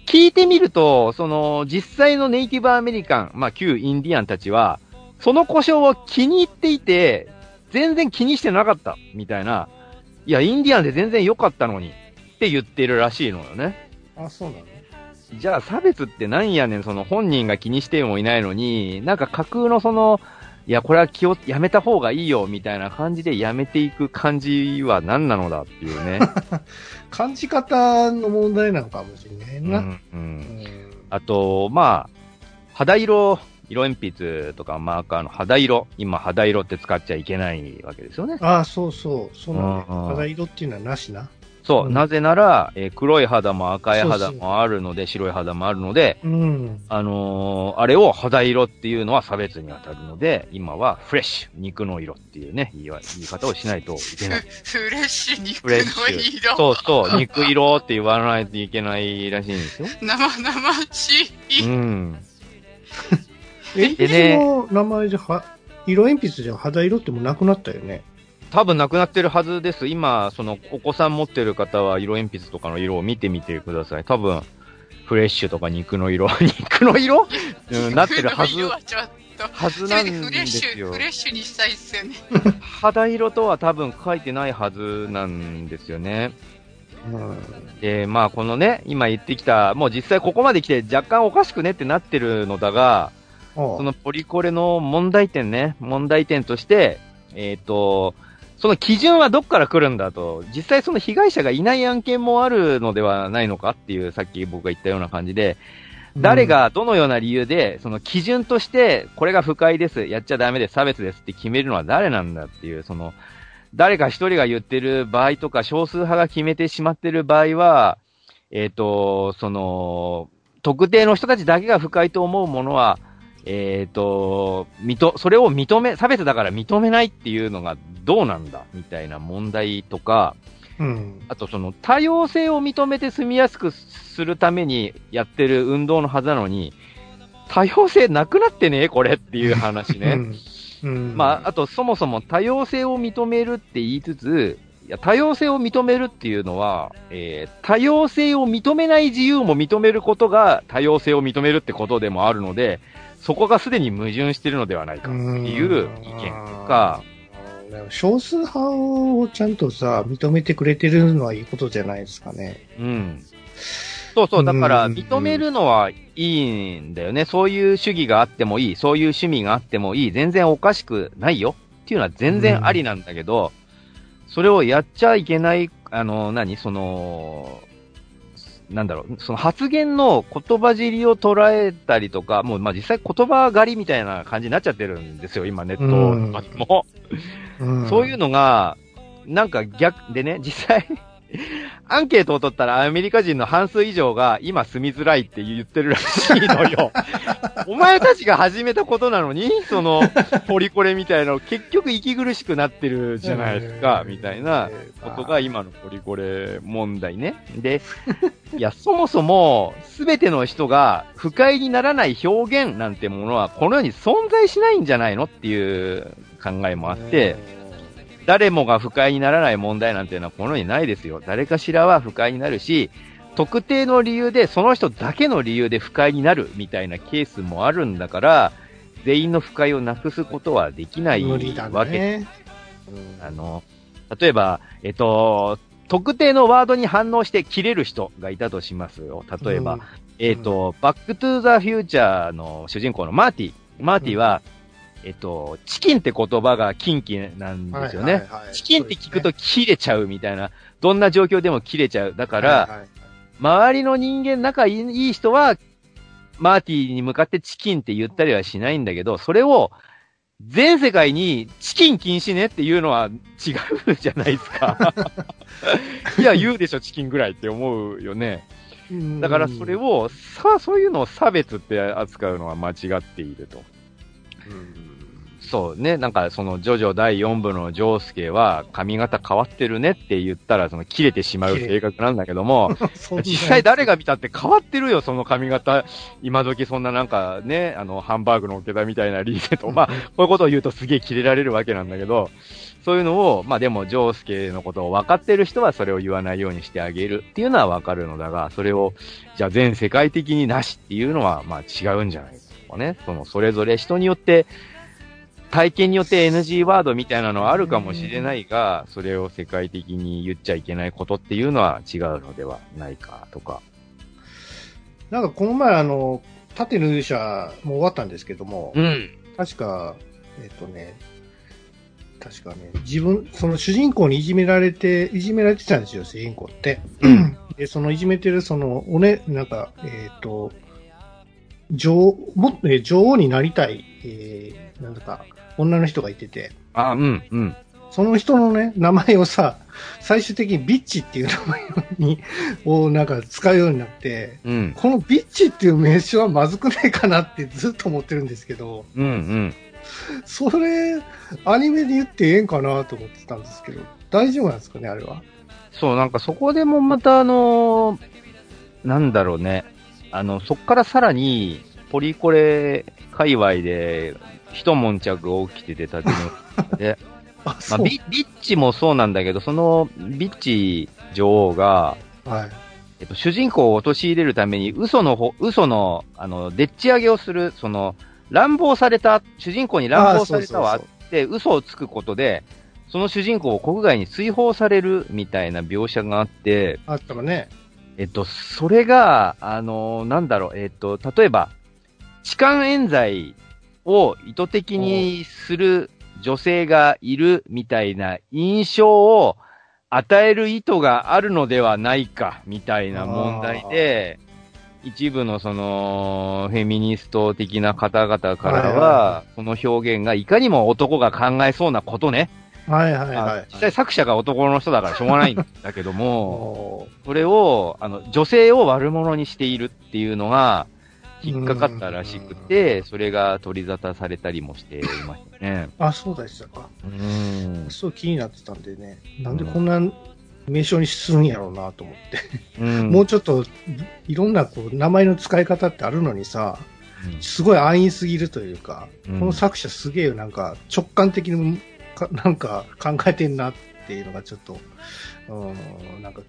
聞いてみると、その、実際のネイティブアメリカン、まあ旧インディアンたちは、その故障を気に入っていて、全然気にしてなかった、みたいな。いや、インディアンで全然良かったのに、って言ってるらしいのよね。あ、そうなの？じゃあ差別ってなんやねん、その本人が気にしてもいないのに、なんか架空のその、いや、これは気を、やめた方がいいよ、みたいな感じでやめていく感じは何なのだっていうね。感じ方の問題なのかもしれないな。うんう、うんんあと、まあ、肌色、色鉛筆とかマーカーの肌色、今肌色って使っちゃいけないわけですよね。あ、そうそう。そのね、うんうん肌色っていうのはなしな。そう、うんなぜなら、えー黒い肌も赤い肌もあるので、白い肌もあるので、うん。あのーあれを肌色っていうのは差別に当たるので、今はフレッシュ、肉の色っていうね、言いわ言い方をしないといけない。フレッシュ肉のシ色。そうそう、肉色って言わないといけないらしいんですよ。生々しい。うん。鉛筆の名前じゃは、色鉛筆じゃ肌色ってもうなくなったよね。多分なくなってるはずです。今、その、お子さん持ってる方は色鉛筆とかの色を見てみてください。多分、フレッシュとか肉の色 肉の色？うん、なってるはずはずなんですよフ。レッシュにしたいっすよね。肌色とは多分書いてないはずなんですよね。うん。で、まあこのね、今言ってきた、もう実際ここまで来て若干おかしくねってなってるのだが、そそのポリコレの問題点ね、問題点として、えっ、と、その基準はどっから来るんだと、実際その被害者がいない案件もあるのではないのかっていう、さっき僕が言ったような感じで、誰、がどのような理由で、その基準として、これが不快です、やっちゃダメです、差別ですって決めるのは誰なんだっていう、その、誰か一人が言ってる場合とか、少数派が決めてしまってる場合は、えっ、と、その、特定の人たちだけが不快と思うものは、えっ、と、認、それを認め、差別だから認めないっていうのがどうなんだみたいな問題とか、うん。あとその多様性を認めて住みやすくするためにやってる運動のはずなのに、多様性なくなってねこれっていう話ね。うん。うん。まあ、あとそもそも多様性を認めるって言いつつ、いや多様性を認めるっていうのは、えー多様性を認めない自由も認めることが多様性を認めるってことでもあるので、そこがすでに矛盾してるのではないかっていう意見とか、少数派をちゃんとさ、認めてくれてるのはいいことじゃないですかね。うん。そうそう、だからうん認めるのはいいんだよね。そういう主義があってもいい、そういう趣味があってもいい、全然おかしくないよっていうのは全然ありなんだけど、それをやっちゃいけない、あの、何？その、なんだろう、その発言の言葉尻を捉えたりとか、もうまあ実際言葉狩りみたいな感じになっちゃってるんですよ、今ネットも。うん。そういうのが、なんか逆でね、実際、アンケートを取ったらアメリカ人の半数以上が今住みづらいって言ってるらしいのよ。お前たちが始めたことなのに、その、ポリコレみたいなの結局息苦しくなってるじゃないですか、みたいなことが今のポリコレ問題ね。で、いや、そもそも、すべての人が不快にならない表現なんてものは、この世に存在しないんじゃないのっていう考えもあって、誰もが不快にならない問題なんていうのはこの世にないですよ。誰かしらは不快になるし、特定の理由で、その人だけの理由で不快になるみたいなケースもあるんだから、全員の不快をなくすことはできないわけね。あの、例えば、えっと、特定のワードに反応して切れる人がいたとしますよ。例えば、うんえっと、バックトゥーザフューチャーの主人公のマーティ。マーティは、えっと、チキンって言葉が禁忌なんですよね。はいはいはいチキンって聞くと切れちゃうみたいな、どんな状況でも切れちゃう。だから、はいはい周りの人間仲いい人は、マーティに向かってチキンって言ったりはしないんだけど、それを、全世界にチキン禁止ねっていうのは違うじゃないですか。いや、言うでしょ、チキンぐらいって思うよね。だからそれを、さあ、そういうのを差別って扱うのは間違っていると。うんそうね、なんかそのジョジョ第4部のジョースケは髪型変わってるねって言ったらその切れてしまう性格なんだけども、実際誰が見たって変わってるよ、その髪型。今時そんななんかね、あの、ハンバーグのっけたみたいなリーゼと、まあ、こういうことを言うとすげえ切れられるわけなんだけど、そういうのを、まあでも、ジョースケのことを分かってる人はそれを言わないようにしてあげるっていうのは分かるのだが、それを、じゃあ全世界的になしっていうのは、まあ違うんじゃないですかね。その、それぞれ人によって、体験によって NG ワードみたいなのはあるかもしれないが、それを世界的に言っちゃいけないことっていうのは違うのではないかとか。なんかこの前あの、縦の勇者も終わったんですけども、うん。確か、えっ、とね、確かね、自分、その主人公にいじめられて、いじめられてたんですよ、主人公って。で、そのいじめてる、その、おね、なんか、えっ、と、女王、もっと、えー女王になりたい、えー、なんだか、女の人がいてて、あ、うん、うん。その人のね、名前をさ、最終的にビッチっていう名前に、をなんか使うようになって、うん。このビッチっていう名詞はまずくないかなってずっと思ってるんですけど、うん、うん。それ、アニメで言ってええんかなと思ってたんですけど、大丈夫なんですかね、あれは？そう、なんかそこでもまたあのーなんだろうね。あの、そっからさらに、ポリコレ界隈で、一悶着が起きててたっていうので、あ、まあ。ビビッチもそうなんだけど、そのビッチ女王が、はい。えっと、主人公を陥れるために嘘のほ、嘘の、あの、でっち上げをする、その、乱暴された、主人公に乱暴されたわあって、嘘をつくことで、その主人公を国外に追放されるみたいな描写があって、あったかね。えっと、それが、あの、なんだろう、えっと、例えば、痴漢冤罪を意図的にする女性がいるみたいな印象を与える意図があるのではないか、みたいな問題で、一部のその、フェミニスト的な方々からはいはいはは、その表現がいかにも男が考えそうなことね。はいはいはい。あ実際作者が男の人だからしょうがないんだけども、おそれを、あの、女性を悪者にしているっていうのが、引っかかったらしくて、それが取り沙汰されたりもしていましたね。ーあ、そうでしたか。うん。すごい気になってたんでね。なんでこんな名称にするんやろうなと思って。うんもうちょっと、いろんなこう名前の使い方ってあるのにさ、すごい安易すぎるというか、うんこの作者すげえなんか直感的にか なんか考えてんなっていうのがちょっと、うん、なんか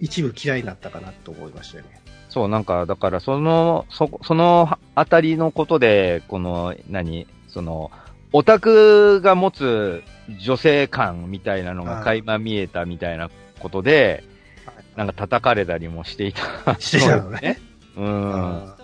一部嫌いになったかなと思いましたよね。そう、なんか、だから、その、そ、そのあたりのことで、この、何、その、オタクが持つ女性感みたいなのが垣間見えたみたいなことで、なんか叩かれたりもしていた。してたのね。うん。あ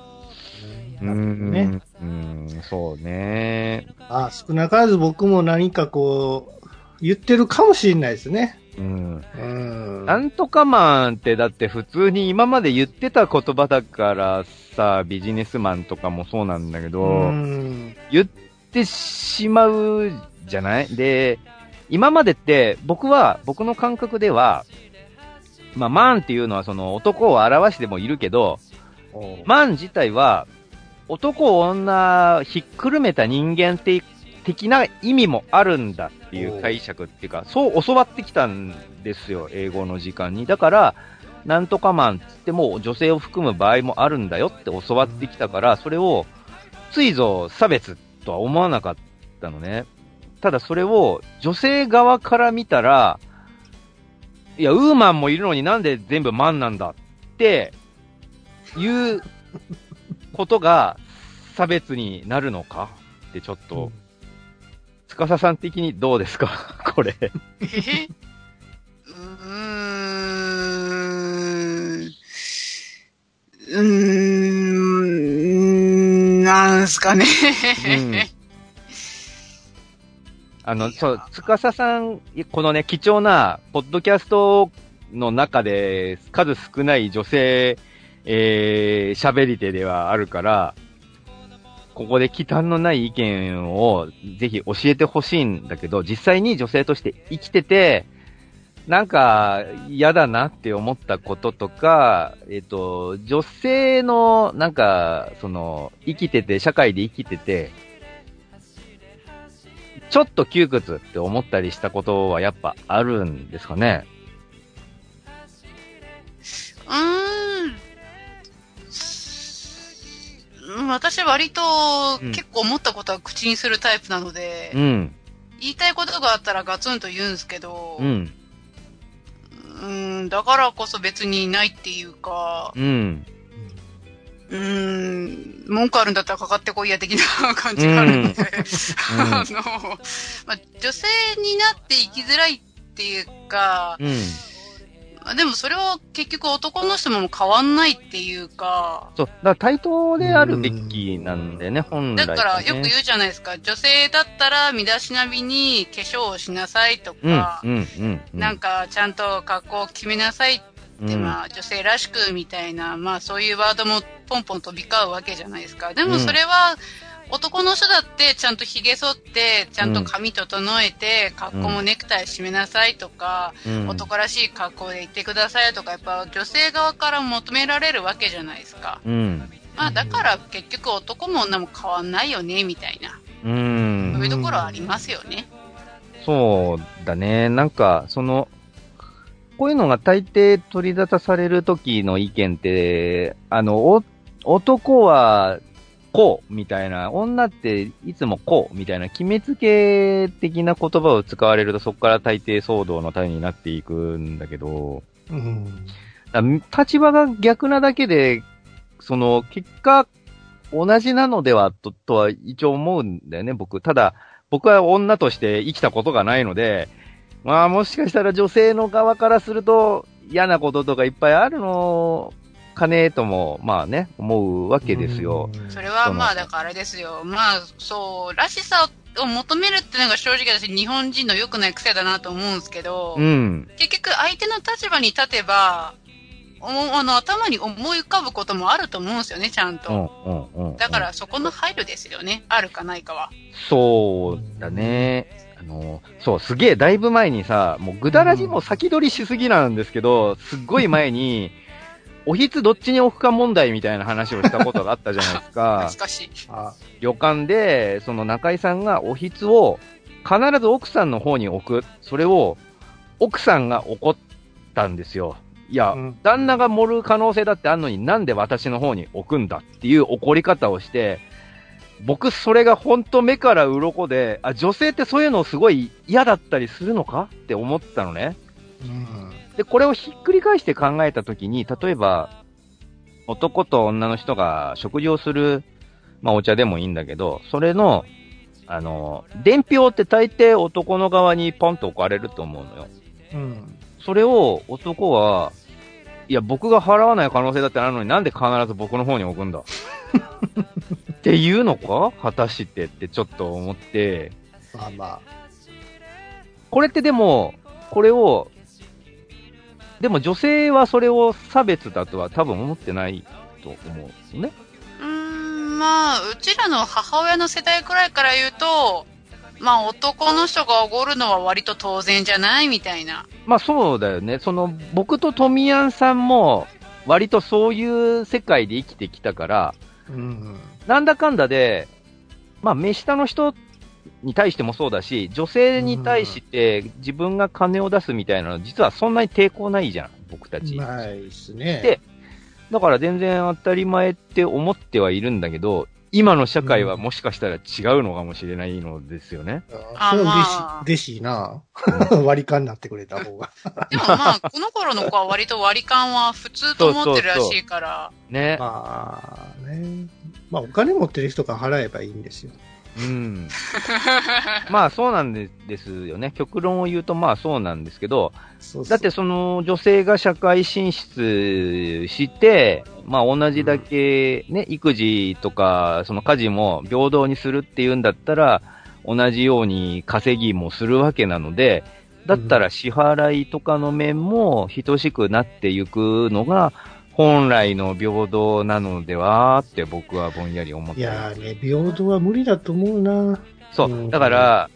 うーなるほどね。ん。うん、そうね。あ少なからず僕も何かこう、言ってるかもしれないですね。うん。うん。なんとかマンってだって普通に今まで言ってた言葉だからさ、ビジネスマンとかもそうなんだけど、うん。言ってしまうじゃない？で、今までって僕は、僕の感覚では、まあ、マンっていうのはその男を表してもいるけど、マン自体は男女ひっくるめた人間的的な意味もあるんだっていう解釈っていうか、そう教わってきたんですよ、英語の時間に。だから、なんとかマンっつっても女性を含む場合もあるんだよって教わってきたから、それをついぞ差別とは思わなかったのね。ただそれを女性側から見たら、いや、ウーマンもいるのになんで全部マンなんだっていうことが差別になるのかってちょっと、司さん的にどうですか？これ。えうーん。うーん、なんすかね。うんあの、そう、司さん、このね、貴重な、ポッドキャストの中で、数少ない女性、えー、喋り手ではあるから、ここで忌憚のない意見をぜひ教えてほしいんだけど、実際に女性として生きてて、なんか嫌だなって思ったこととか、えっ、と、女性の、なんか、その、生きてて、社会で生きてて、ちょっと窮屈って思ったりしたことはやっぱあるんですかね？うーん。私割とうん結構思ったことは口にするタイプなので、うん。言いたいことがあったらガツンと言うんですけど、うん。うーん、だからこそ別にないっていうか、うん。うーん、文句あるんだったらかかってこいや的な感じがあるので、あの、まあ、女性になって生きづらいっていうか、うん。まあでもそれは結局男の人も変わんないっていうか、そう。だから対等であるべきなんだよね、本来、ね。だからよく言うじゃないですか、女性だったら身だしなみに化粧をしなさいとうん、か、うん、うん。うんなんかちゃんと格好を決めなさいって、うんまあ女性らしくみたいな、まあそういうワードもポンポン飛び交うわけじゃないですか。でもそれは、男の人だってちゃんと髭剃って、ちゃんと髪整えて、格好もネクタイ締めなさいとか、うん男らしい格好で行ってくださいとか、やっぱ女性側から求められるわけじゃないですか。うん。まあだから結局男も女も変わんないよね、みたいな。うん。そういうところはありますよね。そうだね。なんか、その、こういうのが大抵取り沙汰される時の意見って、あの、お男はこうみたいな、女っていつもこうみたいな決めつけ的な言葉を使われるとそこから大抵騒動の種になっていくんだけど、うん。だ立場が逆なだけで、その、結果、同じなのではと、とは一応思うんだよね、僕。ただ、僕は女として生きたことがないので、まあもしかしたら女性の側からすると嫌なこととかいっぱいあるのかねとも、まあね、思うわけですよ。うん。それはまあだからあれですよ。まあそう、らしさを求めるってのが正直私日本人の良くない癖だなと思うんですけど、うん。結局相手の立場に立てば、おあの頭に思い浮かぶこともあると思うんですよね、ちゃんうと。ん、うん、うん。だからそこの配慮ですよね。あるかないかは。そうだね。あの、そう、すげえ、だいぶ前にさ、もうぐだらじも先取りしすぎなんですけど、すっごい前に、おひつどっちに置くか問題みたいな話をしたことがあったじゃないですか 懐。かしい。あ、旅館で、その中井さんがおひつを必ず奥さんの方に置く。それを奥さんが怒ったんですよ。いや、うん旦那が盛る可能性だってあるのになんで私の方に置くんだっていう怒り方をして、僕それが本当目から鱗で、あ、女性ってそういうのすごい嫌だったりするのかって思ったのね。うん。で、これをひっくり返して考えたときに、例えば、男と女の人が食事をする、まあお茶でもいいんだけど、それの、あの、伝票って大抵男の側にポンと置かれると思うのよ。うん。それを男は、いや、僕が払わない可能性だってあるのになんで必ず僕の方に置くんだ？っていうのか？果たしてってちょっと思って、まあまあ。これってでも、これを、でも女性はそれを差別だとは多分思ってないと思うんですよね。うーん、まあ、うちらの母親の世代くらいから言うと、まあ、男の人がおごるのは割と当然じゃないみたいな。まあそうだよね。その、僕と富谷さんも、割とそういう世界で生きてきたから、うん。なんだかんだで、まあ、目下の人に対してもそうだし、女性に対して自分が金を出すみたいなの、実はそんなに抵抗ないじゃん、僕たち。ないですね。でだから全然当たり前って思ってはいるんだけど、今の社会はもしかしたら違うのかもしれないのですよね。あそれは嬉しい、あまあ嬉しいな。割り勘になってくれた方が。でもまあ、この頃の子は割と割り勘は普通と思ってるらしいから。ね。まあね。まあお金持ってる人が払えばいいんですよ。うん。まあそうなんでですよね。極論を言うとまあそうなんですけど、そうそうだってその女性が社会進出して、まあ同じだけね、育児とか、その家事も平等にするっていうんだったら、同じように稼ぎもするわけなので、だったら支払いとかの面も等しくなっていくのが、本来の平等なのではって僕はぼんやり思っていやーね、平等は無理だと思うな。そうう。んだから、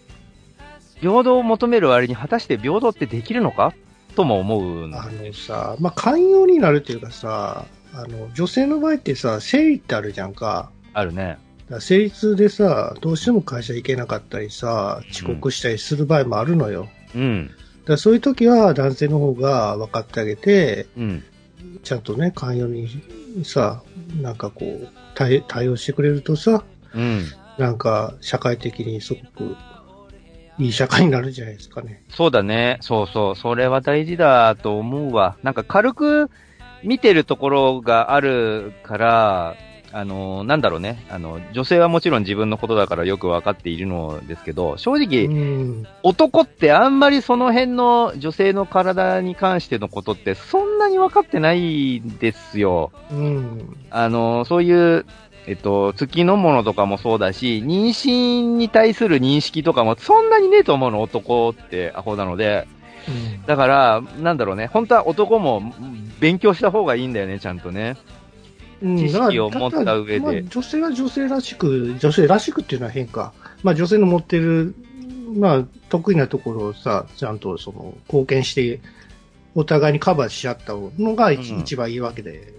平等を求める割に果たして平等ってできるのかとも思うのあのさ、まあ寛容になるっていうかさ、あの、女性の場合ってさ、生理ってあるじゃんか。あるね。生理痛でさ、どうしても会社行けなかったりさ、遅刻したりする場合もあるのよ。うん。だそういう時は男性の方が分かってあげて、うん。ちゃんとね、寛容にさ、なんかこう、対対応してくれるとさ、うん。なんか社会的にすごくいい社会になるんじゃないですかね。そうだね。そうそう。それは大事だと思うわ。なんか軽く見てるところがあるから、あの、なんだろうね。あの、女性はもちろん自分のことだからよくわかっているのですけど、正直、うん。男ってあんまりその辺の女性の体に関してのことってそんなに分かってないんですよ。うん。あの、そういう、えっと、月のものとかもそうだし、妊娠に対する認識とかもそんなにねえと思うの、男ってアホなので。だから、なんだろうね、本当は男も勉強した方がいいんだよね、ちゃんとね。うん知識を持った上でまあ女性は女性らしく、女性らしくっていうのは変か。まあ女性の持ってる、まあ得意なところをさ、ちゃんとその貢献して、お互いにカバーし合ったのが一,、うん一番いいわけで、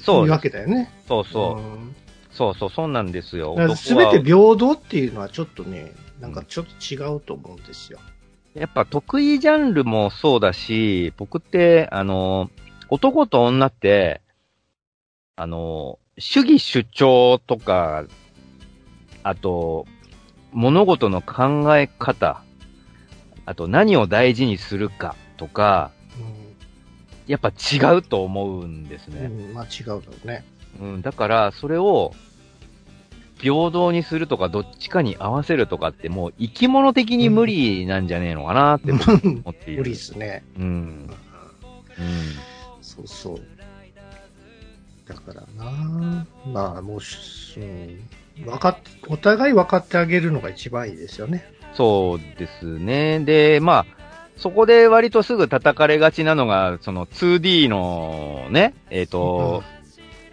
そいういわけだよね。そうそう。んそうそう、そうなんですよ。だから男は全て平等っていうのはちょっとね、なんかちょっと違うと思うんですよ。やっぱ得意ジャンルもそうだし、僕って、あの、男と女って、あの、主義主張とか、あと、物事の考え方、あと何を大事にするかとか、やっぱ違うと思うんですうん。ね。うん、まあ違うだろうね。うん、だから、それを、平等にするとか、どっちかに合わせるとかって、もう生き物的に無理なんじゃねえのかなって僕思っている。無理ですね。うん。うん。そうそう。だからな。まあもうし、うん、分かっ、お互い分かってあげるのが一番いいですよね。そうですね。で、まあ、そこで割とすぐ叩かれがちなのが、その 2D のね、えっ、と、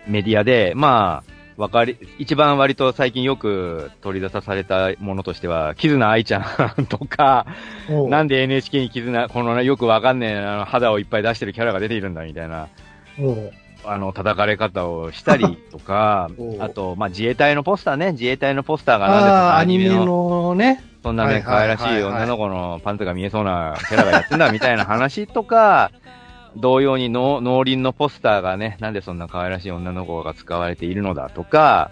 メディアで、まあ、わかり、一番割と最近よく取り出されたものとしては、キズナ愛ちゃんとか、なんで、で NHK にキズナ、このよくわかんねえあの肌をいっぱい出してるキャラが出ているんだみたいな、あの、叩かれ方をしたりとか あと、まあ、自衛隊のポスターね、自衛隊のポスターがあなんでアニメのね、そんなね、はい可愛らしはい女の子のパンツが見えそうなキャラがやってんだみたいな話とか、同様に農農林のポスターがね、なんでそんな可愛らしい女の子が使われているのだとか、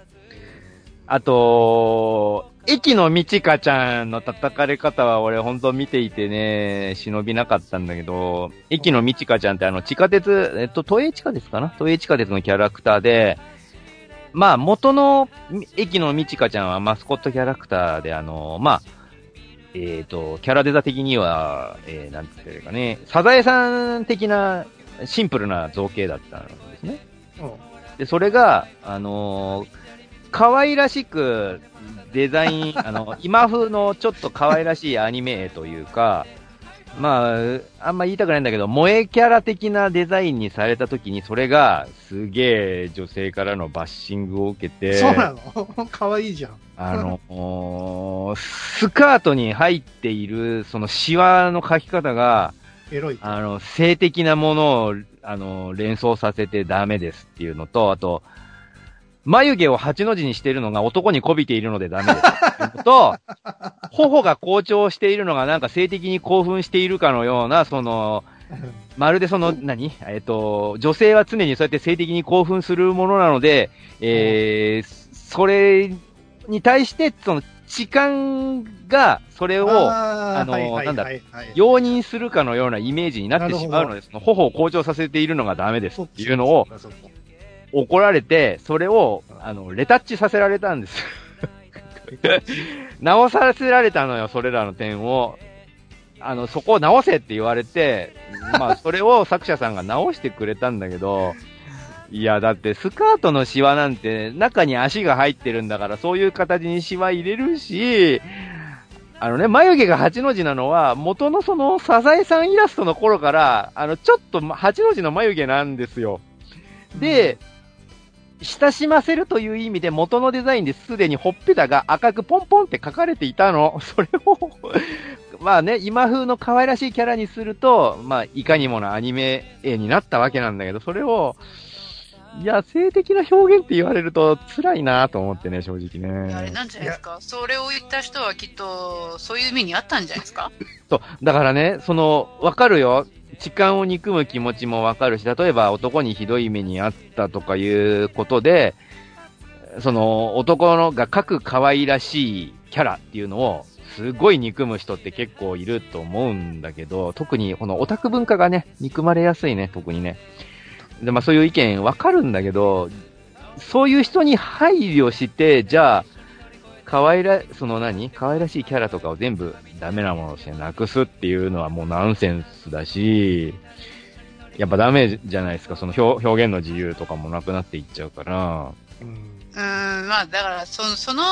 あと、駅のみちかちゃんの叩かれ方は俺本当見ていてね、忍びなかったんだけど、駅のみちかちゃんってあの地下鉄、えっと、都営地下鉄かな？都営地下鉄のキャラクターで、まあ元のみ駅のみちかちゃんはマスコットキャラクターであの、まあ、えっ、と、キャラデザ的には、えー、なんて言ったらいいかね、サザエさん的なシンプルな造形だったんですね。うん。で、それが、あのー可愛らしくデザイン、あの、今風のちょっと可愛らしいアニメというか、まあ、あんま言いたくないんだけど、萌えキャラ的なデザインにされた時に、それがすげえ女性からのバッシングを受けて、そうなの？かわいいじゃん。あの、スカートに入っている、そのシワの描き方が、エロい。あの、性的なものを、あの、連想させてダメですっていうのと、あと、眉毛を八の字にしているのが男に媚びているのでダメです。っていうのと、頬が好調しているのがなんか性的に興奮しているかのような、その、まるでその、何？えっと、女性は常にそうやって性的に興奮するものなので、えー、それに対して、その、痴漢が、それを、あのはいはいなんだはい。はい容認するかのようなイメージになってしまうので、その頬を好調させているのがダメですっていうのを怒られて、それを、あの、レタッチさせられたんです。直させられたのよ、それらの点を。あの、そこを直せって言われて、まあ、それを作者さんが直してくれたんだけど、いや、だってスカートのシワなんて中に足が入ってるんだから、そういう形にシワ入れるし、あのね、眉毛が8の字なのは、元のそのサザエさんイラストの頃から、あの、ちょっと8の字の眉毛なんですよ。で、親しませるという意味で元のデザインですでにほっぺたが赤くポンポンって書かれていたの。それを、まあね、今風の可愛らしいキャラにすると、まあ、いかにもなアニメ絵になったわけなんだけど、それを、いや、性的な表現って言われると辛いなと思ってね、正直ね。あれなんじゃないですか？それを言った人はきっと、そういう意味にあったんじゃないですか？そう、だからね、その、わかるよ。痴漢を憎む気持ちもわかるし、例えば男にひどい目にあったとかいうことで、その男のが描く可愛らしいキャラっていうのを、すごい憎む人って結構いると思うんだけど、特にこのオタク文化がね、憎まれやすいね、特にね。で、まあそういう意見わかるんだけど、そういう人に配慮して、じゃあ、可愛ら、その何可愛らしいキャラとかを全部ダメなものとしてなくすっていうのはもうナンセンスだし、やっぱダメじゃないですか。その表表現の自由とかもなくなっていっちゃうから。うんうーん、まあだから、そその、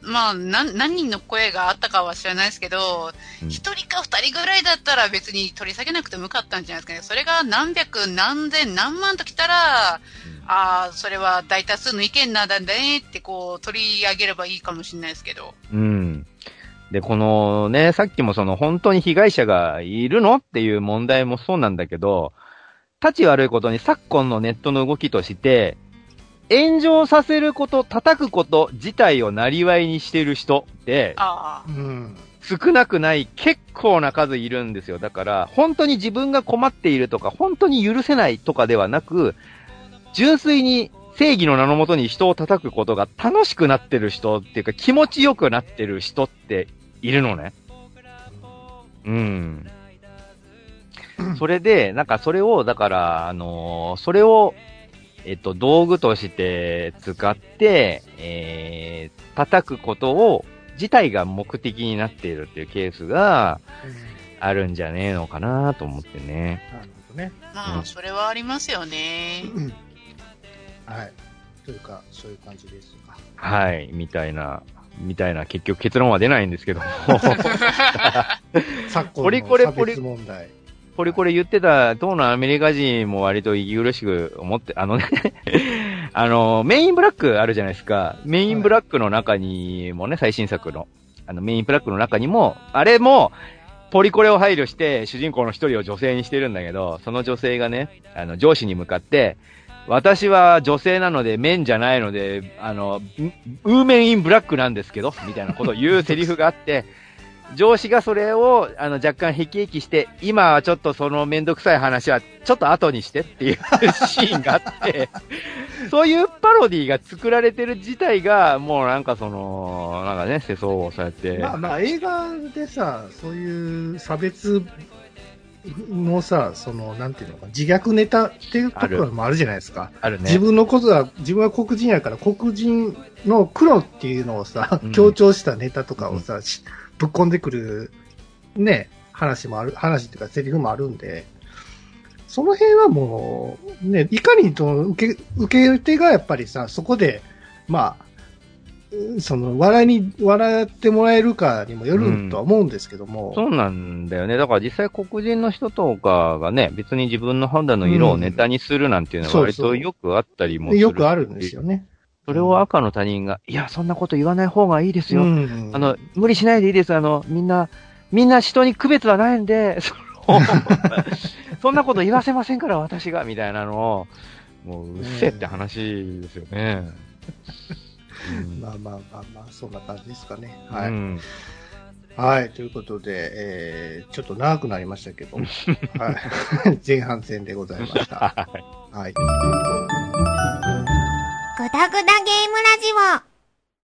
まあ何、何人の声があったかは知らないですけど、うん一、人か二人ぐらいだったら別に取り下げなくてもよかったんじゃないですかね。それが何百、何千、何万ときたら、ああ、それは大多数の意見なんだねってこう取り上げればいいかもしれないですけど。うん。で、このね、さっきもその本当に被害者がいるのっていう問題もそうなんだけど、立ち悪いことに昨今のネットの動きとして、炎上させること、叩くこと自体をなりわいにしてる人って。少なくない結構な数いるんですよ。だから、本当に自分が困っているとか、本当に許せないとかではなく、純粋に正義の名のもとに人を叩くことが楽しくなってる人っていうか気持ちよくなってる人っているのね。うん。それで、なんかそれを、だから、あのーそれを、えっと、道具として使って、えー、叩くことを、自体が目的になっているっていうケースがあるんじゃねえのかなと思ってね。なるほどね。うんまあ、それはありますよね。うんはい。というか、そういう感じですか。はい、みたいな、みたいな、結局結論は出ないんですけども。昨ポリ今コレポリの差別問題。これこれ言ってた、当のアメリカ人も割と息苦しく思って、あのね、あの、メインブラックあるじゃないですか。メインブラックの中にもね、最新作の、あの、メインブラックの中にも、あれも、ポリコレを配慮して、主人公の一人を女性にしてるんだけど、その女性がね、あの、上司に向かって、私は女性なので、メンじゃないので、あの、ウーメンインブラックなんですけど、みたいなことを言うセリフがあって、上司がそれを、あの、若干辟易して、今はちょっとそのめんどくさい話は、ちょっと後にしてっていうシーンがあって、そういうパロディが作られてる自体が、もうなんかその、なんかね、世相をそうやって、まあまあ、映画でさ、そういう差別のさ、その、なんていうのか、自虐ネタっていうところもあるじゃないですか。あるね。自分のことは、自分は黒人やから、黒人の黒っていうのをさ、うん強調したネタとかをさ、しぶっ込んでくる、ね、話もある、話っていうか、セリフもあるんで、その辺はもう、ね、いかにと受け、受け手がやっぱりさ、そこで、まあ、うんその、笑いに、笑ってもらえるかにもよるとは思うんですけども。そうなんだよね。だから実際黒人の人とかがね、別に自分の肌の色をネタにするなんていうのは割とよくあったりもする。よくあるんですよね。それを赤の他人が、いや、そんなこと言わない方がいいですよ。うんあの、無理しないでいいです。あの、みんな、みんな人に区別はないんで、そのそんなこと言わせませんから、私が、みたいなのを、もう、うっせえって話ですよね。うんまあまあまあまあ、そんな感じですかね。はい。うんはい。ということで、えー、ちょっと長くなりましたけど、はい。前半戦でございました。はい。ぐだぐだゲームラジオ